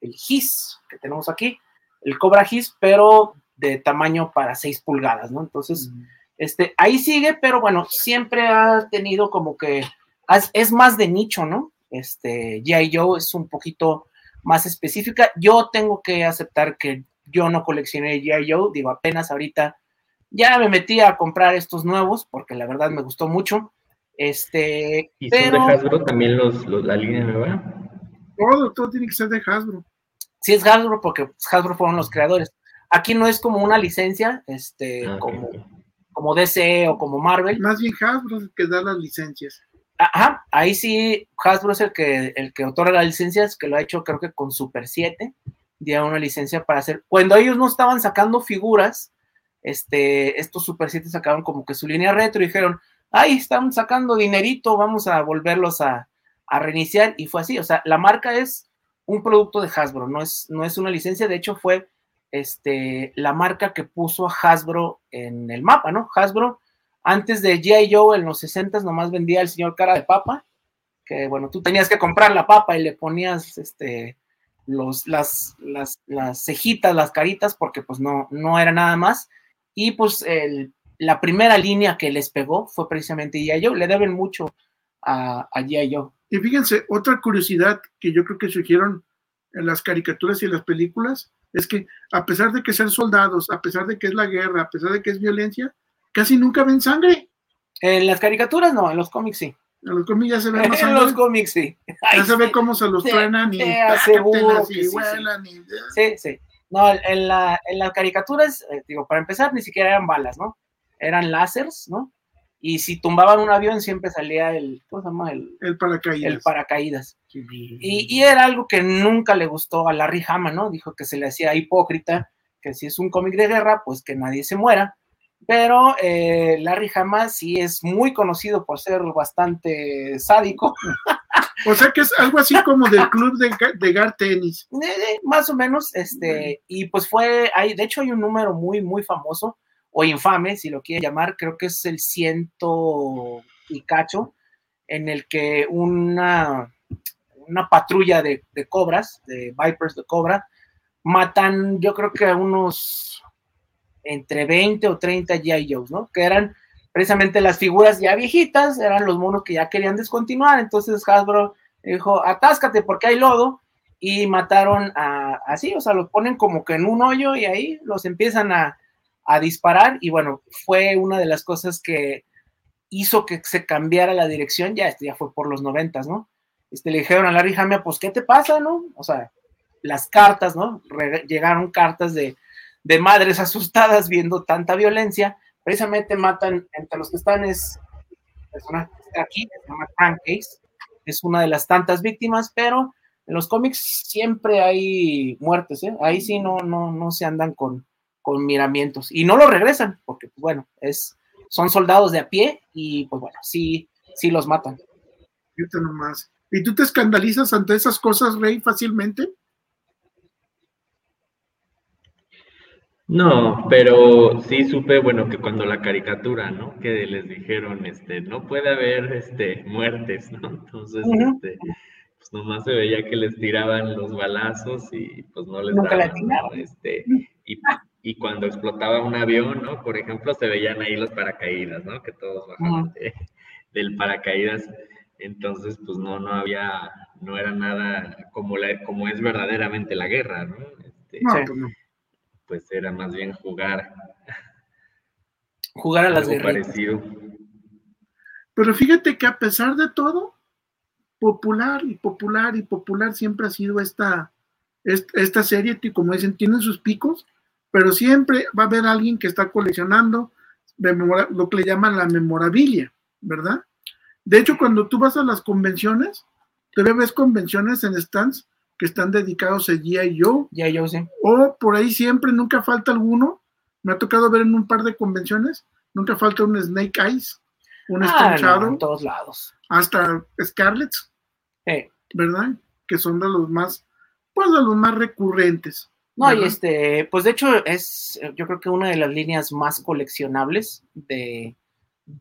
el GIS que tenemos aquí, el Cobra GIS, pero de tamaño para 6 pulgadas, ¿no? Entonces, mm. este, ahí sigue, pero bueno, siempre ha tenido como que es más de nicho, ¿no? Este, G.I. Joe es un poquito más específica. Yo tengo que aceptar que yo no coleccioné G.I. Joe, digo, apenas ahorita ya me metí a comprar estos nuevos porque la verdad me gustó mucho. Este, ¿Y pero... son de Hasbro también los, los, la línea nueva? Todo, todo tiene que ser de Hasbro. Sí, es Hasbro porque Hasbro fueron los creadores. Aquí no es como una licencia, este, ah, como, okay. como DC o como Marvel. Más bien Hasbro es el que da las licencias. Ajá, ahí sí, Hasbro es el que, el que otorga las licencias, que lo ha hecho creo que con Super 7, dio una licencia para hacer, cuando ellos no estaban sacando figuras, este, estos Super 7 sacaron como que su línea retro y dijeron, ay, están sacando dinerito, vamos a volverlos a, a reiniciar, y fue así, o sea, la marca es un producto de Hasbro, no es, no es una licencia, de hecho fue este, la marca que puso a Hasbro en el mapa, ¿no? Hasbro antes de G.I. Joe en los 60 nomás vendía el señor cara de papa, que bueno, tú tenías que comprar la papa y le ponías este, los, las, las, las cejitas, las caritas, porque pues no, no era nada más. Y pues el, la primera línea que les pegó fue precisamente G.I. Joe, le deben mucho a, a G.I. Joe. Y fíjense, otra curiosidad que yo creo que surgieron en las caricaturas y en las películas es que a pesar de que sean soldados, a pesar de que es la guerra, a pesar de que es violencia, casi nunca ven sangre. En las caricaturas no, en los cómics sí. En los cómics ya se ve más En los cómics sí. Ay, ya se ve cómo se los truenan y, y que sí, sí. y... sí, sí. No, en, la, en las caricaturas, eh, digo, para empezar, ni siquiera eran balas, ¿no? Eran láseres, ¿no? Y si tumbaban un avión, siempre salía el, ¿cómo se llama? El, El paracaídas. el paracaídas. Y, y era algo que nunca le gustó a Larry Hama, ¿no? Dijo que se le hacía hipócrita, que si es un cómic de guerra, pues que nadie se muera. Pero eh, Larry Hama sí es muy conocido por ser bastante sádico. O sea que es algo así como del club de, de Gar Tenis. Eh, más o menos, este, y pues fue, hay, de hecho hay un número muy, muy famoso, o infame, si lo quieren llamar, creo que es el ciento y cacho, en el que una, una patrulla de, de cobras, de Vipers de cobra, matan, yo creo que a unos entre 20 o 30 G.I. Joes, ¿no? Que eran precisamente las figuras ya viejitas, eran los monos que ya querían descontinuar, entonces Hasbro dijo, atáscate porque hay lodo, y mataron a, así, o sea, los ponen como que en un hoyo y ahí los empiezan a, a disparar, y bueno, fue una de las cosas que hizo que se cambiara la dirección, ya, este ya fue por los noventas, ¿no? Este, le dijeron a Larry Hamia, pues, ¿qué te pasa, no? O sea, las cartas, ¿no? Llegaron cartas de, de madres asustadas viendo tanta violencia, precisamente matan, entre los que están es persona que está aquí, se llama Crankcase, es una de las tantas víctimas, pero en los cómics siempre hay muertes, ¿eh? ahí sí no, no, no se andan con, con miramientos, y no lo regresan, porque pues, bueno, es, son soldados de a pie, y pues bueno, sí, sí los matan. Nomás. ¿Y tú te escandalizas ante esas cosas, Rey, fácilmente? No, pero sí supe, bueno, que cuando la caricatura, ¿no? Que les dijeron, este, no puede haber, este, muertes, ¿no? Entonces, uh -huh. este, pues nomás se veía que les tiraban los balazos y pues no les Nunca daban, ¿no? Este, y, y, cuando explotaba un avión, ¿no? Por ejemplo, se veían ahí los paracaídas, ¿no? Que todos bajaban uh -huh. de, del paracaídas. Entonces, pues no, no había, no era nada como, la, como es verdaderamente la guerra, ¿no? Este, no, pues no pues era más bien jugar. Jugar a las algo parecido. Pero fíjate que a pesar de todo, popular y popular y popular siempre ha sido esta, esta serie, como dicen, tienen sus picos, pero siempre va a haber alguien que está coleccionando lo que le llaman la memorabilia, ¿verdad? De hecho, cuando tú vas a las convenciones, te ves convenciones en stands que están dedicados a G.I. Joe. G.I. Joe, sí. O por ahí siempre, nunca falta alguno. Me ha tocado ver en un par de convenciones, nunca falta un Snake Eyes, un ah, en todos lados. Hasta Scarlett, ¿verdad? Que son de los más, pues de los más recurrentes. No, y este, pues de hecho es, yo creo que una de las líneas más coleccionables de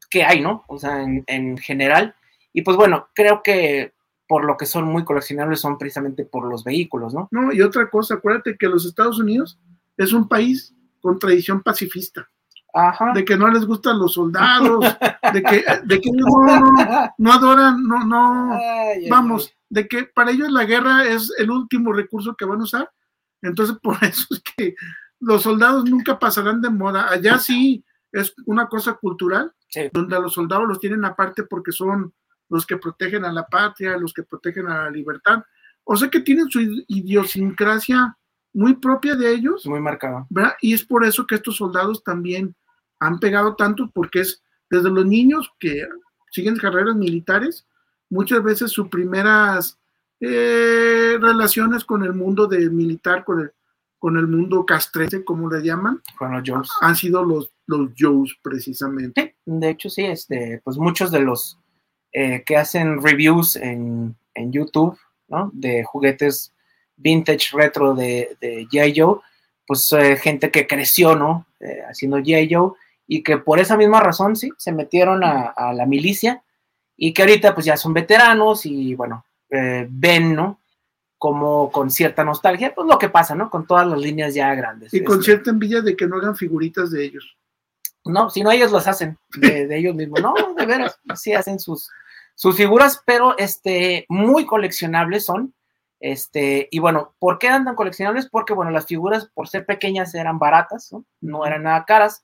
que hay, ¿no? O sea, en, en general. Y pues bueno, creo que por lo que son muy coleccionables son precisamente por los vehículos, ¿no? No, y otra cosa, acuérdate que los Estados Unidos es un país con tradición pacifista. Ajá. De que no les gustan los soldados, de que, de que no, no, adoran, no, no, vamos, de que para ellos la guerra es el último recurso que van a usar. Entonces, por eso es que los soldados nunca pasarán de moda. Allá sí es una cosa cultural, donde a los soldados los tienen aparte porque son los que protegen a la patria, los que protegen a la libertad. O sea que tienen su idiosincrasia muy propia de ellos. Muy marcada. ¿verdad? Y es por eso que estos soldados también han pegado tanto, porque es desde los niños que siguen carreras militares, muchas veces sus primeras eh, relaciones con el mundo de militar, con el, con el mundo castrense, como le llaman, con los Joes. han sido los, los Joes precisamente. de hecho sí, este, pues muchos de los eh, que hacen reviews en, YouTube, ¿no? De juguetes vintage retro de, de G.I. Joe, pues eh, gente que creció, ¿no? Eh, haciendo G.I. Joe y que por esa misma razón, sí, se metieron a, la milicia y que ahorita pues ya son veteranos y bueno, ven, ¿no? Como con cierta nostalgia, pues lo que pasa, ¿no? Con todas las líneas ya grandes. Y con este cierta envidia de que no hagan figuritas de ellos. No, si no ellos las hacen de, ellos mismos. No, de veras, sí hacen sus, sus figuras, pero este, muy coleccionables son. Este, y bueno, ¿por qué andan coleccionables? Porque, bueno, las figuras, por ser pequeñas, eran baratas, ¿no? no eran nada caras,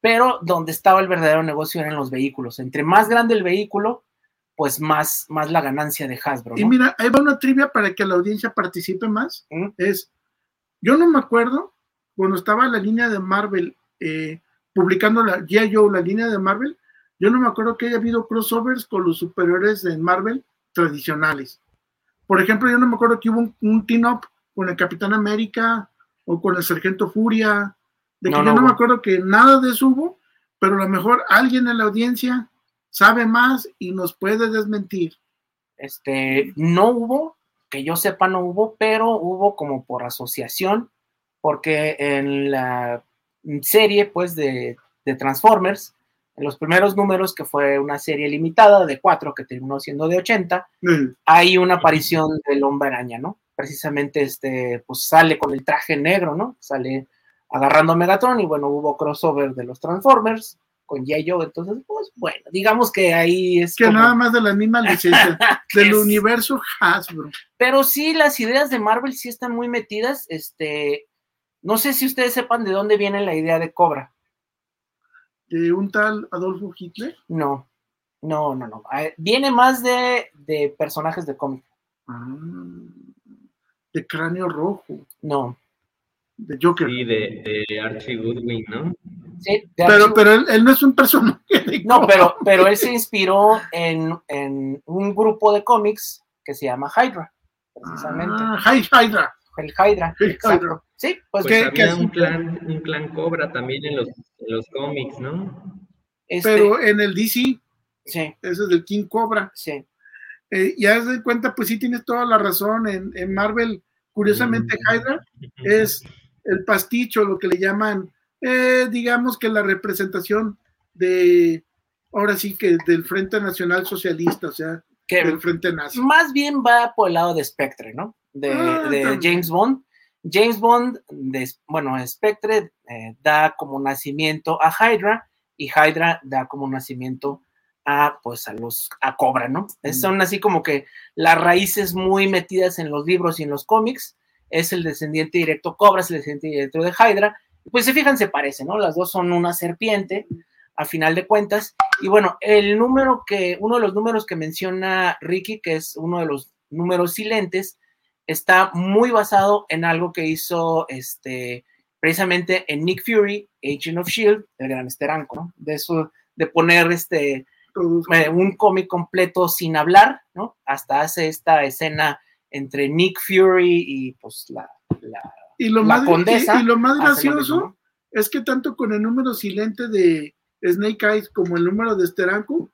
pero donde estaba el verdadero negocio eran los vehículos. Entre más grande el vehículo, pues más, más la ganancia de Hasbro. Y mira, ahí va una trivia para que la audiencia participe más. Es, yo no me acuerdo cuando estaba la línea de Marvel eh, publicando la G.I. Joe, la línea de Marvel, yo no me acuerdo que haya habido crossovers con los superiores de Marvel tradicionales. Por ejemplo, yo no me acuerdo que hubo un, team-up con el Capitán América o con el Sargento Furia. De que yo no me acuerdo que nada de eso hubo, pero a lo mejor alguien en la audiencia sabe más y nos puede desmentir. Este, no hubo, que yo sepa no hubo, pero hubo como por asociación, porque en la serie, pues, de, Transformers, en los primeros números, que fue una serie limitada de cuatro, que terminó siendo de 80, hay una aparición del hombre araña, ¿no? Precisamente, este, pues sale con el traje negro, ¿no? Sale agarrando a Megatron y bueno, hubo crossover de los Transformers con J. Joe, entonces, pues bueno, digamos que ahí es. Que nada más de la misma licencia, del universo Hasbro. Pero sí, las ideas de Marvel sí están muy metidas, este, no sé si ustedes sepan de dónde viene la idea de Cobra. ¿De un tal Adolfo Hitler? No, no, no, no. Ah, viene más de, personajes de cómic. Ah, de cráneo rojo. No. De Joker. Sí, de, Archie Goodwin, ¿no? Sí, pero, pero él, no es un personaje. no, pero, pero él se inspiró en, un grupo de cómics que se llama Hydra, precisamente. Ah, Hydra. El Hydra. Exacto. Sí, pues, pues había un clan, un clan Cobra también en los, los cómics, ¿no? Este Pero en el DC, sí. ese es el King Cobra. Sí. Eh, y haz de cuenta, pues sí tienes toda la razón. En, Marvel, curiosamente, mm. Hydra es el pasticho, lo que le llaman, eh, digamos que la representación de, ahora sí que del Frente Nacional Socialista, o sea, del Frente Nazi. Más bien va por el lado de Spectre, ¿no? De, ah, de James Bond James Bond, bueno, Spectre eh, da como nacimiento a Hydra y Hydra da como nacimiento a, pues, a los, a Cobra, ¿no? Mm. Son así como que las raíces muy metidas en los libros y en los cómics. Es el descendiente directo Cobra, es el descendiente directo de Hydra. Pues se fijan, se parecen, ¿no? Las dos son una serpiente, a final de cuentas. Y bueno, el número que, uno de los números que menciona Ricky, que es uno de los números silentes, está muy basado en algo que hizo este, precisamente en Nick Fury, Agent of Shield, el gran esteranco, ¿no? De eso, de poner este eh, un cómic completo sin hablar, ¿no? Hasta hace esta escena entre Nick Fury y pues la, la, Y lo, la más, condesa. y, y lo más lo gracioso es que tanto con el número silente de Snake Eyes como el número de Steranko,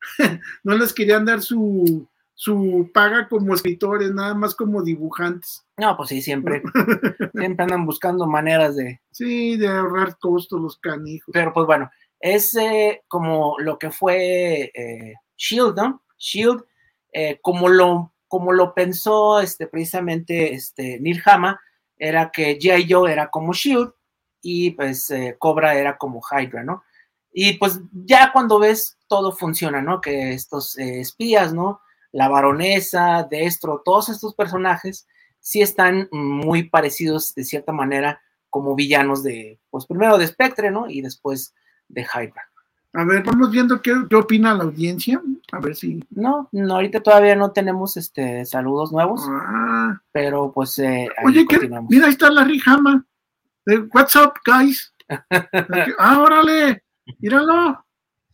no les querían dar su, su paga como escritores, nada más como dibujantes. No, pues sí, siempre, siempre andan buscando maneras de, Sí, de ahorrar costos los canijos. pero pues bueno, es eh, como lo que fue eh, Shield, ¿no? Shield, eh, como lo como lo pensó este, precisamente este, Neil Hama, era que G.I. Joe era como Shield y pues eh, Cobra era como Hydra, ¿no? Y pues ya cuando ves todo funciona, ¿no? Que estos eh, espías, ¿no? La baronesa, Destro, todos estos personajes sí están muy parecidos de cierta manera como villanos de, pues primero de Spectre, ¿no? Y después de Hydra. A ver, vamos viendo qué, qué opina la audiencia. A ver si. No, no, ahorita todavía no tenemos este saludos nuevos, Ah, pero pues eh, ahí oye, mira, ahí está Larry Hama. Eh, What's up, guys? ah, órale, míralo.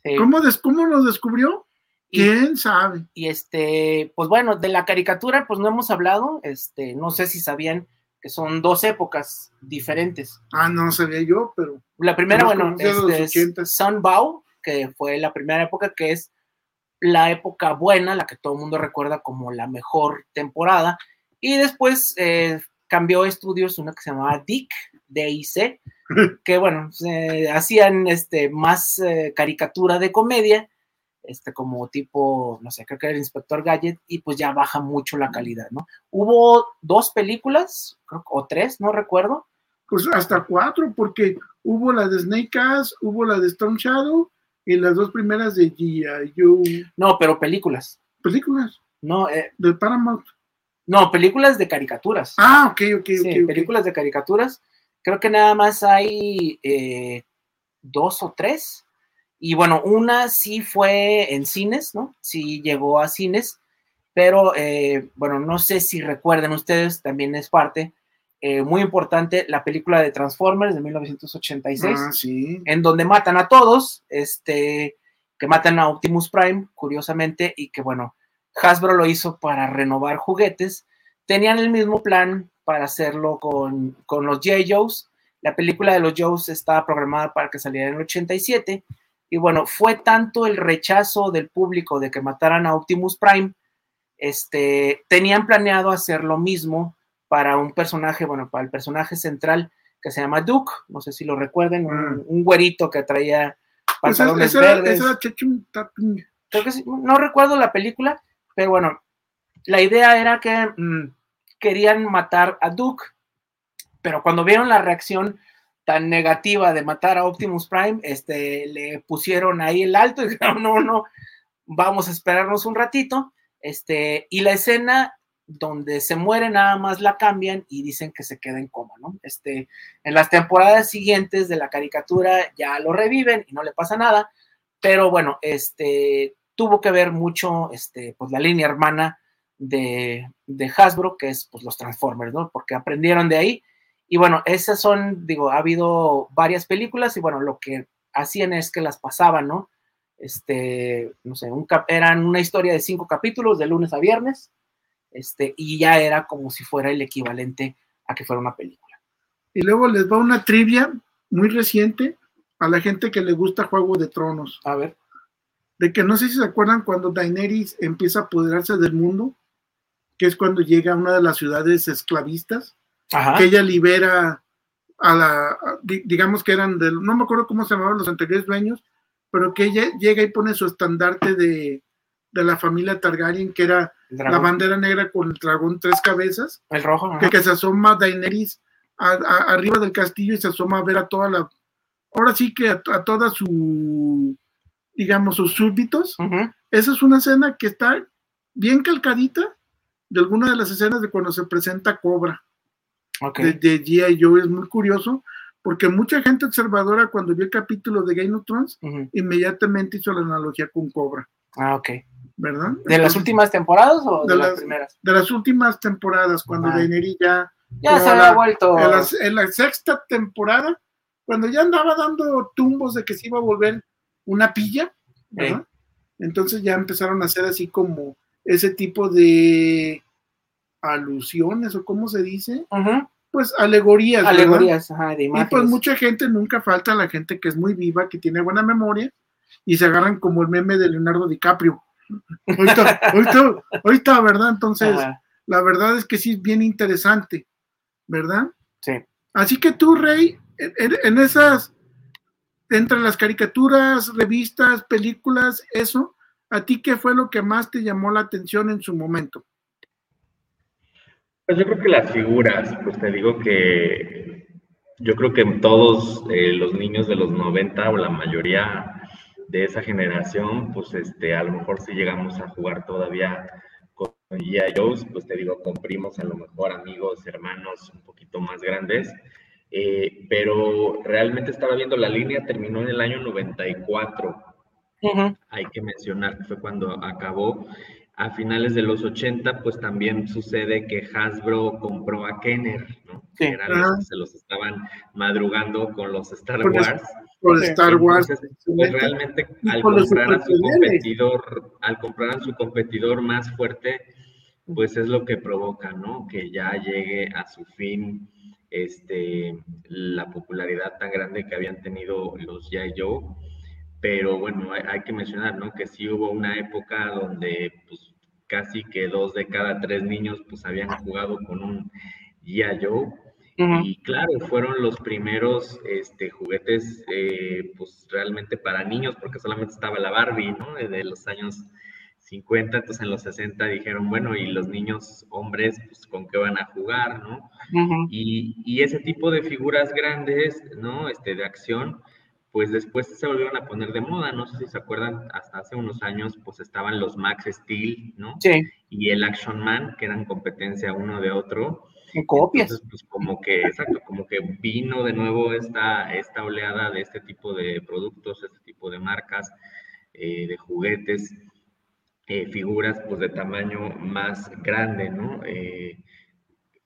Sí. ¿Cómo, des- ¿Cómo lo descubrió? Y- ¿Quién sabe? Y este, pues bueno, de la caricatura, pues no hemos hablado. Este, no sé si sabían que son dos épocas diferentes. Ah, no sabía yo, pero La primera, bueno, los este, es 80. Sunbow, que fue la primera época, que es la época buena, la que todo el mundo recuerda como la mejor temporada. Y después eh, cambió estudios, una que se llamaba Dick, D-I-C, que bueno, hacían este, más eh, caricatura de comedia, este, como tipo, no sé, creo que era el Inspector Gadget, y pues ya baja mucho la calidad, ¿no? Hubo dos películas, creo, o tres, no recuerdo, pues hasta cuatro, porque hubo la de Snake Eyes, hubo la de Storm Shadow y las dos primeras de G.I. Joe. no, pero películas, Películas no, eh, de Paramount. no, películas de caricaturas. Ah, ok, ok, Sí, películas de caricaturas. Creo que nada más hay eh, dos o tres. Y bueno, una sí fue en cines, ¿no? Sí llegó a cines, pero eh, bueno, no sé si recuerden ustedes, también es parte eh, muy importante la película de Transformers de 1986, Ah, sí. en donde matan a todos, este, que matan a Optimus Prime, curiosamente, y que bueno, Hasbro lo hizo para renovar juguetes. Tenían el mismo plan para hacerlo con, con los J. Joes. La película de los Joes estaba programada para que saliera en el 87. Y bueno, fue tanto el rechazo del público de que mataran a Optimus Prime, este, tenían planeado hacer lo mismo para un personaje, bueno, para el personaje central que se llama Duke, no sé si lo recuerden, un, Mm. un güerito que traía Pues esa, pantalones era, verdes. Creo que sí, no recuerdo la película, pero bueno, la idea era que mm, querían matar a Duke, pero cuando vieron la reacción tan negativa de matar a Optimus Prime, este, le pusieron ahí el alto y dijeron, no, no, vamos a esperarnos un ratito, este, y la escena donde se muere nada más la cambian y dicen que se queda en coma, ¿no? Este, en las temporadas siguientes de la caricatura ya lo reviven y no le pasa nada, pero bueno, este, tuvo que ver mucho, este, pues la línea hermana de, de Hasbro, que es pues los Transformers, ¿no? Porque aprendieron de ahí. Y bueno, esas son, digo, ha habido varias películas y bueno, lo que hacían es que las pasaban, ¿no? Este, no sé, un cap eran una historia de cinco capítulos de lunes a viernes, este, y ya era como si fuera el equivalente a que fuera una película. Y luego les va una trivia muy reciente a la gente que le gusta Juego de Tronos. A ver. De que no sé si se acuerdan cuando Daenerys empieza a apoderarse del mundo, que es cuando llega a una de las ciudades esclavistas, Ajá. que ella libera a la, a- digamos que eran del, no me acuerdo cómo se llamaban los anteriores dueños, pero que ella llega y pone su estandarte de, de la familia Targaryen, que era la bandera negra con el dragón tres cabezas, El rojo. ajá. que, que se asoma Daenerys a- a- arriba del castillo y se asoma a ver a toda la, ahora sí que a, a toda su, digamos, sus súbditos. Esa es una escena que está bien calcadita de alguna de las escenas de cuando se presenta Cobra Ok. de, de G.I. Joe es muy curioso porque mucha gente observadora cuando vio el capítulo de Game of Thrones, inmediatamente hizo la analogía con Cobra. Ah, ok. ¿Verdad? ¿De las últimas temporadas o de, las, primeras? De las últimas temporadas, cuando Daenerys ya... Ya se había vuelto... En la, sexta temporada, cuando ya andaba dando tumbos de que se iba a volver una pilla, ¿verdad? Entonces ya empezaron a hacer así como ese tipo de alusiones o cómo se dice, pues alegorías. Alegorías, ajá, de imágenes. Y pues mucha gente, nunca falta la gente que es muy viva, que tiene buena memoria y se agarran como el meme de Leonardo DiCaprio. Ahorita, ahorita, ahorita, ¿verdad? Entonces, la verdad es que sí es bien interesante, ¿verdad? Sí. Así que tú, Rey, en esas, entre las caricaturas, revistas, películas, eso, ¿a ti qué fue lo que más te llamó la atención en su momento? Pues yo creo que las figuras, pues te digo que yo creo que todos eh, los niños de los 90 o la mayoría de esa generación, pues este, a lo mejor si llegamos a jugar todavía con G.I. Joe's, pues te digo, con primos, a lo mejor amigos, hermanos un poquito más grandes, eh, pero realmente estaba viendo la línea, terminó en el año 94. Hay que mencionar que fue cuando acabó a finales de los 80, pues también sucede que Hasbro compró a Kenner, ¿no? Que se los estaban madrugando con los Star Wars. Con Star Wars. pues realmente al comprar a su competidor, al comprar a su competidor más fuerte, pues es lo que provoca, ¿no? Que ya llegue a su fin este, la popularidad tan grande que habían tenido los. Joe pero bueno, hay, que mencionar, ¿no? Que sí hubo una época donde pues, casi que dos de cada tres niños pues habían jugado con un. Joe. Y claro, fueron los primeros este, juguetes eh, pues realmente para niños, porque solamente estaba la Barbie, ¿no? De los años 50, entonces en los 60 dijeron, bueno, y los niños hombres, pues con qué van a jugar, ¿no? y, y, ese tipo de figuras grandes, ¿no? Este, de acción, pues después se volvieron a poner de moda, no sé si se acuerdan, hasta hace unos años pues estaban los Max Steel, ¿no? Sí. Y el Action Man, que eran competencia uno de otro. En copias. Entonces, pues como que, exacto, como que vino de nuevo esta, esta oleada de este tipo de productos, este tipo de marcas, eh, de juguetes, eh, figuras pues de tamaño más grande, ¿no? Eh,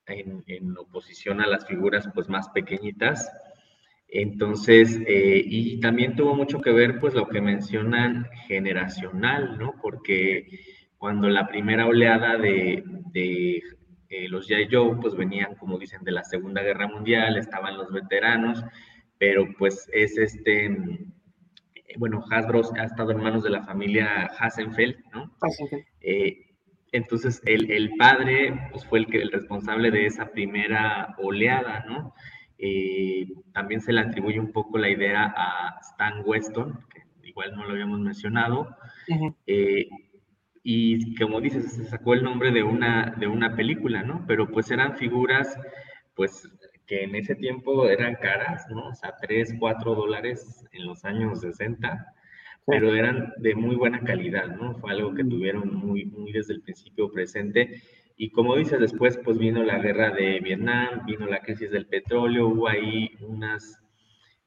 en, en oposición a las figuras pues más pequeñitas entonces, y también tuvo mucho que ver, pues, lo que mencionan generacional, ¿no? Porque cuando la primera oleada de eh, los G.I. Joe, pues venían, como dicen, de la Segunda Guerra Mundial, estaban los veteranos, pero pues es este, eh, bueno, Hasbro ha estado en manos de la familia Hasenfeld, ¿no? entonces, el, el, padre, pues, fue el, que, el responsable de esa primera oleada, ¿no? Eh, también se le atribuye un poco la idea a Stan Weston, que igual no lo habíamos mencionado. Eh, y como dices, se sacó el nombre de una, de una película, ¿no? Pero pues eran figuras, pues que en ese tiempo eran caras, ¿no? O sea, 3, 4 dólares en los años 60, pero eran de muy buena calidad, ¿no? Fue algo que tuvieron muy, muy desde el principio presente y como dices, después pues vino la guerra de Vietnam, vino la crisis del petróleo, hubo ahí unas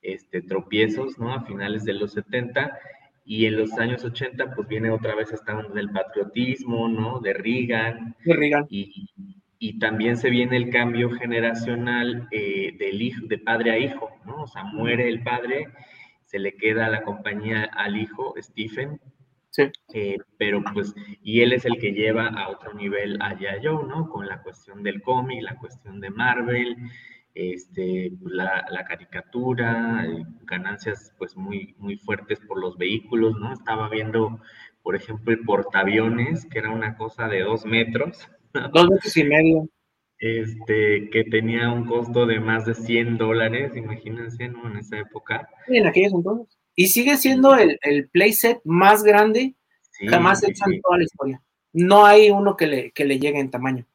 este, tropiezos, ¿no? A finales de los 70 y en los años 80 pues viene otra vez esta onda del patriotismo, ¿no? De Reagan. De Reagan. Y, y también se viene el cambio generacional eh, del hijo, de padre a hijo, ¿no? O sea, muere el padre, se le queda la compañía al hijo, Stephen, eh, pero pues, y él es el que lleva a otro nivel a Yayo, ¿no? Con la cuestión del cómic, la cuestión de Marvel, este, la, la caricatura, eh, ganancias pues muy, muy fuertes por los vehículos, ¿no? Estaba viendo, por ejemplo, el portaaviones, que era una cosa de dos metros. Dos metros y medio. Este, que tenía un costo de más de 100 dólares, imagínense, ¿no? En esa época. en aquellos entonces. Y sigue siendo el, el playset más grande jamás hecho en toda la historia. No hay uno que le, que le llegue en tamaño.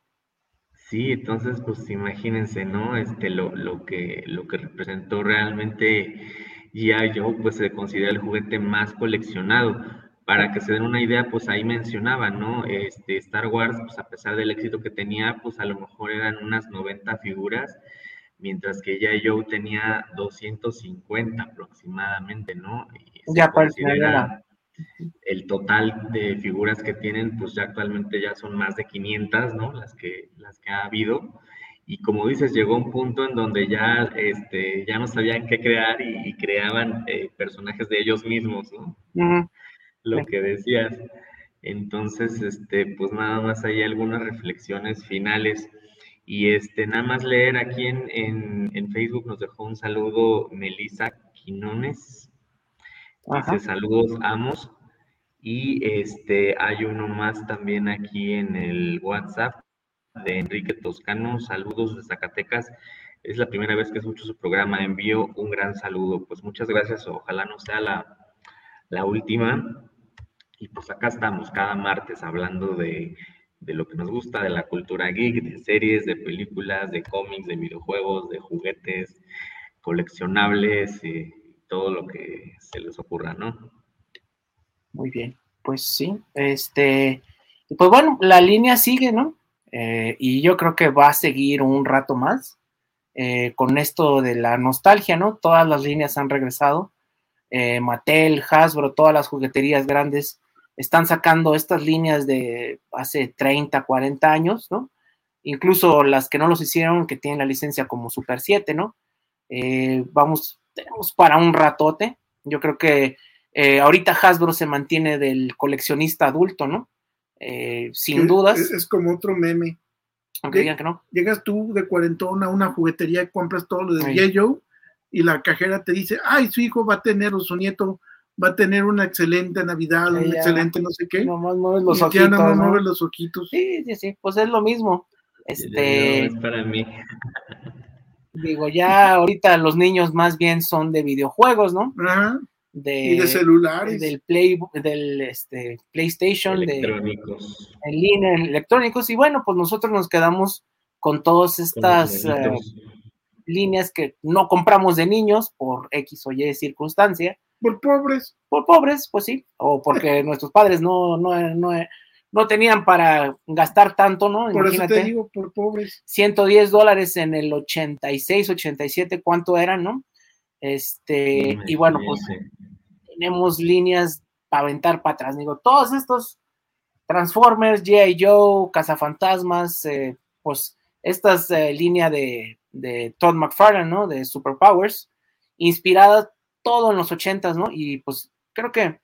Sí, entonces, pues imagínense, ¿no? Este, lo, lo, que, lo que representó realmente ya yo, pues se considera el juguete más coleccionado. Para que se den una idea, pues ahí mencionaba, ¿no? Este, Star Wars, pues a pesar del éxito que tenía, pues a lo mejor eran unas 90 figuras, mientras que ya Joe tenía 250 aproximadamente, ¿no? ya considera el total de figuras que tienen, pues ya actualmente ya son más de 500, ¿no? Las que, las que ha habido. Y como dices, llegó un punto en donde ya, este, ya no sabían qué crear y, creaban eh, personajes de ellos mismos, ¿no? Lo que decías. Entonces, este, pues nada más hay algunas reflexiones finales. Y este, nada más leer aquí en, en, Facebook nos dejó un saludo Melissa Quinones. Dice saludos, amos. Y este, hay uno más también aquí en el WhatsApp de Enrique Toscano. Saludos de Zacatecas. Es la primera vez que escucho su programa. Envío un gran saludo. Pues muchas gracias. Ojalá no sea la, la última. Y pues acá estamos cada martes hablando de, lo que nos gusta, de la cultura geek, de series, de películas, de cómics, de videojuegos, de juguetes, coleccionables, y todo lo que se les ocurra, ¿no? Muy bien, pues sí, este, pues bueno, la línea sigue, ¿no? Eh, y yo creo que va a seguir un rato más eh, con esto de la nostalgia, ¿no? Todas las líneas han regresado. Eh, Mattel, Hasbro, todas las jugueterías grandes están sacando estas líneas de hace 30, 40 años, ¿no? Incluso las que no los hicieron, que tienen la licencia como Super 7, ¿no? Vamos, tenemos para un ratote. Yo creo que eh, ahorita Hasbro se mantiene del coleccionista adulto, ¿no? Eh, sin dudas. Es, como otro meme. Aunque digan que no. Llegas tú de cuarentona a una juguetería y compras todo lo de Yeyo y la cajera te dice, ay, su hijo va a tener o su nieto va a tener una excelente Navidad, un excelente no sé qué. Nomás mueves los ojitos. ¿no? los ojitos. Sí, sí, sí, pues es lo mismo. Este. es para mí. Digo, ya ahorita los niños más bien son de videojuegos, ¿no? Ajá. De, y de celulares. Del Play, del este, PlayStation, electrónicos. De, en línea, electrónicos. Y bueno, pues nosotros nos quedamos con todas estas eh, líneas que no compramos de niños por X o Y circunstancia por pobres. Por pobres, pues sí, o porque nuestros padres no, no, no, no tenían para gastar tanto, ¿no? Por eso te digo, por pobres. 110 dólares en el 86, 87, ¿cuánto eran, no? Este, y bueno, pues tenemos líneas para aventar para atrás. Digo, todos estos Transformers, G.I. Joe, Cazafantasmas, eh, pues estas eh, líneas de, de Todd McFarlane, ¿no? De Superpowers, inspiradas todo en los ochentas, ¿no? Y pues creo que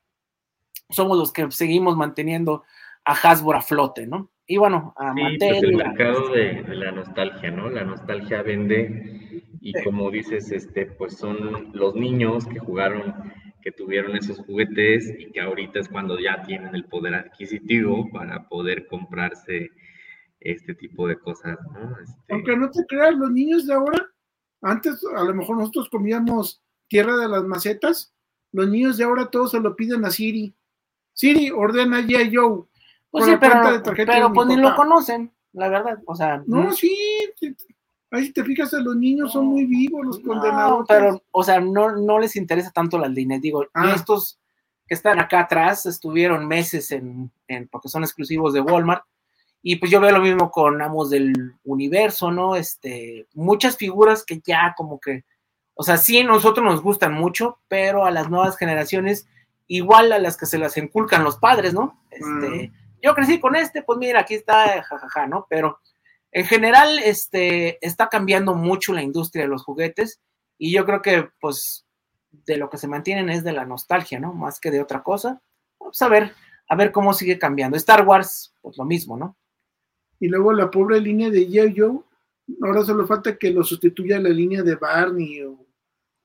somos los que seguimos manteniendo a Hasbro a flote, ¿no? Y bueno, a sí, pues el mercado de, la nostalgia, ¿no? La nostalgia vende y como dices, este, pues son los niños que jugaron, que tuvieron esos juguetes y que ahorita es cuando ya tienen el poder adquisitivo para poder comprarse este tipo de cosas, ¿no? Este Aunque no te creas, los niños de ahora, antes a lo mejor nosotros comíamos Tierra de las Macetas, los niños de ahora todos se lo piden a Siri. Siri, ordena ya yo. Pues sí, pero, pero pues ni lo conocen, la verdad. O sea. No, sí. Ahí si te fijas, los niños son muy vivos, los condenados. pero, o sea, no, no les interesa tanto las líneas. Digo, ah. estos que están acá atrás estuvieron meses en, en, porque son exclusivos de Walmart. Y pues yo veo lo mismo con Amos del Universo, ¿no? Este, muchas figuras que ya como que o sea, sí, nosotros nos gustan mucho, pero a las nuevas generaciones, igual a las que se las inculcan los padres, ¿no? Este, Yo crecí con este, pues mira, aquí está, jajaja, ¿no? Pero en general, este, está cambiando mucho la industria de los juguetes y yo creo que, pues, de lo que se mantienen es de la nostalgia, ¿no? Más que de otra cosa. Vamos a ver, a ver cómo sigue cambiando. Star Wars, pues lo mismo, ¿no? Y luego la pobre línea de Joe, ahora solo falta que lo sustituya la línea de Barney o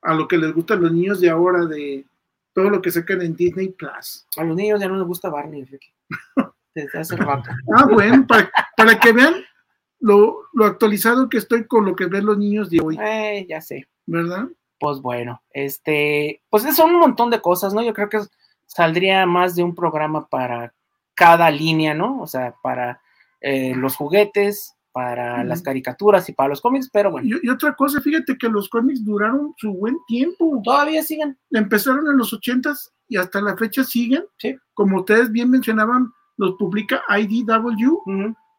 a lo que les gusta a los niños de ahora, de todo lo que sacan en Disney Plus. A los niños ya no les gusta Barney, desde hace rato. ah, bueno, para, que vean lo, actualizado que estoy con lo que ven los niños de hoy. Eh, ya sé. ¿Verdad? Pues bueno, este, pues son un montón de cosas, ¿no? Yo creo que saldría más de un programa para cada línea, ¿no? O sea, para eh, los juguetes, para las caricaturas y para los cómics, pero bueno. Y, otra cosa, fíjate que los cómics duraron su buen tiempo. Todavía siguen. Empezaron en los ochentas y hasta la fecha siguen. Sí. Como ustedes bien mencionaban, los publica IDW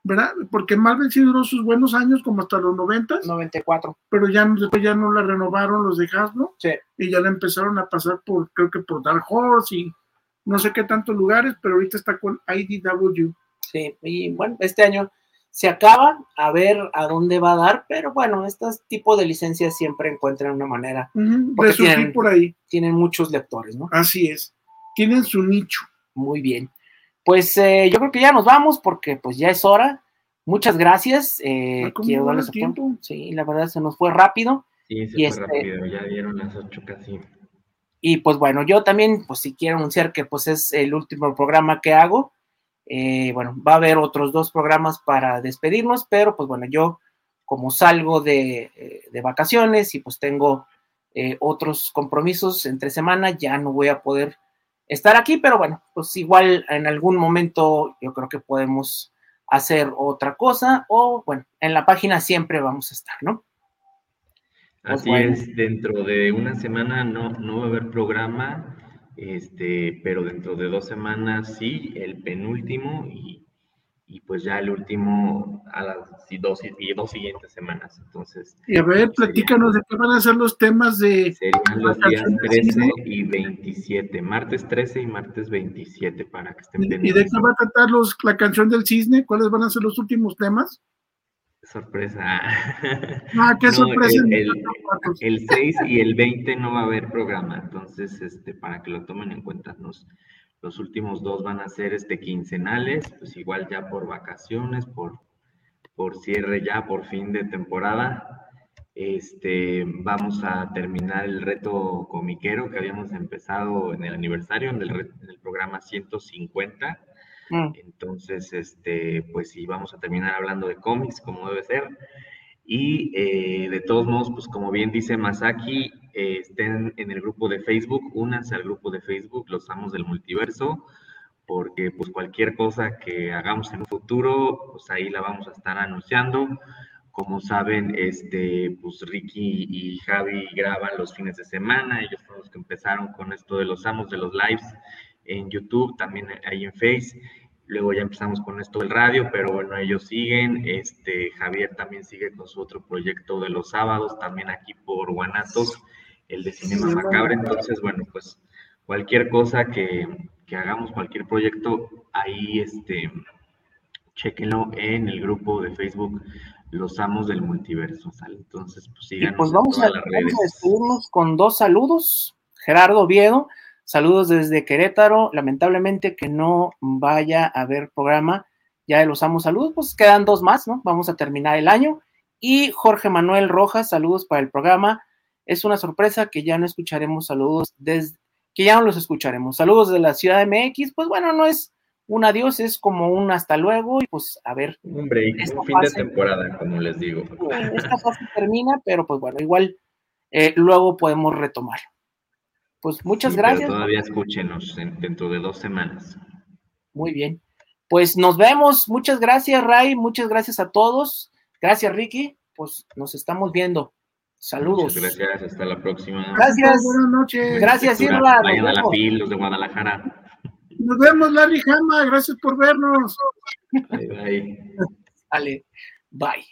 ¿verdad? Porque Marvel sí duró sus buenos años como hasta los 90, 94. pero ya después ya no la renovaron los de Hasbro Sí. y ya la empezaron a pasar por, creo que por Dark Horse y no sé qué tantos lugares, pero ahorita está con IDW. Sí, y bueno, este año se acaba, a ver a dónde va a dar, pero bueno, este tipo de licencias siempre encuentran una manera, Ujú, Porque de surgir tienen- por ahí. tienen muchos lectores, ¿no? Así es. Tienen su nicho. Muy bien. Pues eh, yo creo que ya nos vamos porque pues ya es hora. Muchas gracias. eh, Ah, ¿cómo quiero el darles a tiempo? punto. Sí, la verdad se nos fue rápido. Sí, se Y fue este- rápido, ya dieron las ocho casi. Y pues bueno, yo también, pues si quiero anunciar que pues es el último programa que hago. Eh, bueno, va a haber otros dos programas para despedirnos, pero pues bueno, yo como salgo de, eh, de vacaciones y pues tengo eh, otros compromisos entre semana, ya no voy a poder estar aquí, pero bueno, pues igual en algún momento yo creo que podemos hacer otra cosa o bueno, en la página siempre vamos a estar, ¿no? Pues Así bueno. es, dentro de una semana no, no va a haber programa, este, pero dentro de dos semanas sí, el penúltimo y, y pues ya el último a las dos, y dos siguientes semanas. Entonces, Y a ver, platícanos de qué van a ser los temas de... serían los días canción del 13 cisne. y 27, martes 13 y martes 27 para que estén ¿Y de pendientes. qué va a tratar los, la canción del cisne? ¿Cuáles van a ser los últimos temas? Sorpresa. Ah, qué No, sorpresa. el- el- El 6 y el 20 no va a haber programa, entonces, este, para que lo tomen en cuenta, nos, los últimos dos van a ser, este, quincenales, pues igual ya por vacaciones, por, por cierre ya, por fin de temporada. Este, vamos a terminar el reto comiquero que habíamos empezado en el aniversario, en el, re- en el programa 150. Mm, Entonces, este, pues sí, vamos a terminar hablando de cómics, como debe ser. Y eh, de todos modos, pues como bien dice Masaki, eh, estén en el grupo de Facebook, únanse al grupo de Facebook, Los Amos del Multiverso, porque pues cualquier cosa que hagamos en un futuro, pues ahí la vamos a estar anunciando. Como saben, este, pues Ricky y Javi graban los fines de semana, ellos fueron los que empezaron con esto de los amos de los lives en YouTube, también ahí en Face. Luego ya empezamos con esto del radio, pero bueno, ellos siguen. Este, Javier también sigue con su otro proyecto de los sábados, también aquí por Guanatos, el de Cinema Macabre. Entonces, bueno, pues cualquier cosa que, que hagamos, cualquier proyecto, ahí este, chequenlo en el grupo de Facebook Los Amos del Multiverso, ¿sale? Entonces, pues Y síganos pues en vamos a, las vamos a despedirnos con dos saludos. Gerardo Oviedo, saludos desde Querétaro. Lamentablemente que no vaya a haber programa ya de los amos saludos, pues quedan dos más, ¿no? Vamos a terminar el año. Y Jorge Manuel Rojas, saludos para el programa. Es una sorpresa que ya no escucharemos saludos desde, que ya no los escucharemos. Saludos de la Ciudad de MX, pues bueno, no es un adiós, es como un hasta luego y pues a ver, Un break, un fin de temporada, como les digo. esta fase termina, pero pues bueno, igual eh, luego podemos retomar. Pues muchas Sí, pero gracias. todavía escúchenos en- dentro de dos semanas. Muy bien. Pues nos vemos. Muchas gracias, Ray. Muchas gracias a todos. Gracias, Ricky. Pues nos estamos viendo. Saludos. Muchas gracias, hasta la próxima. Gracias. Buenas noches. Gracias, nos Vayan a la vemos. FIL, los de Guadalajara. Nos vemos, Larry Hama. Gracias por vernos. Bye, bye. Vale. Bye.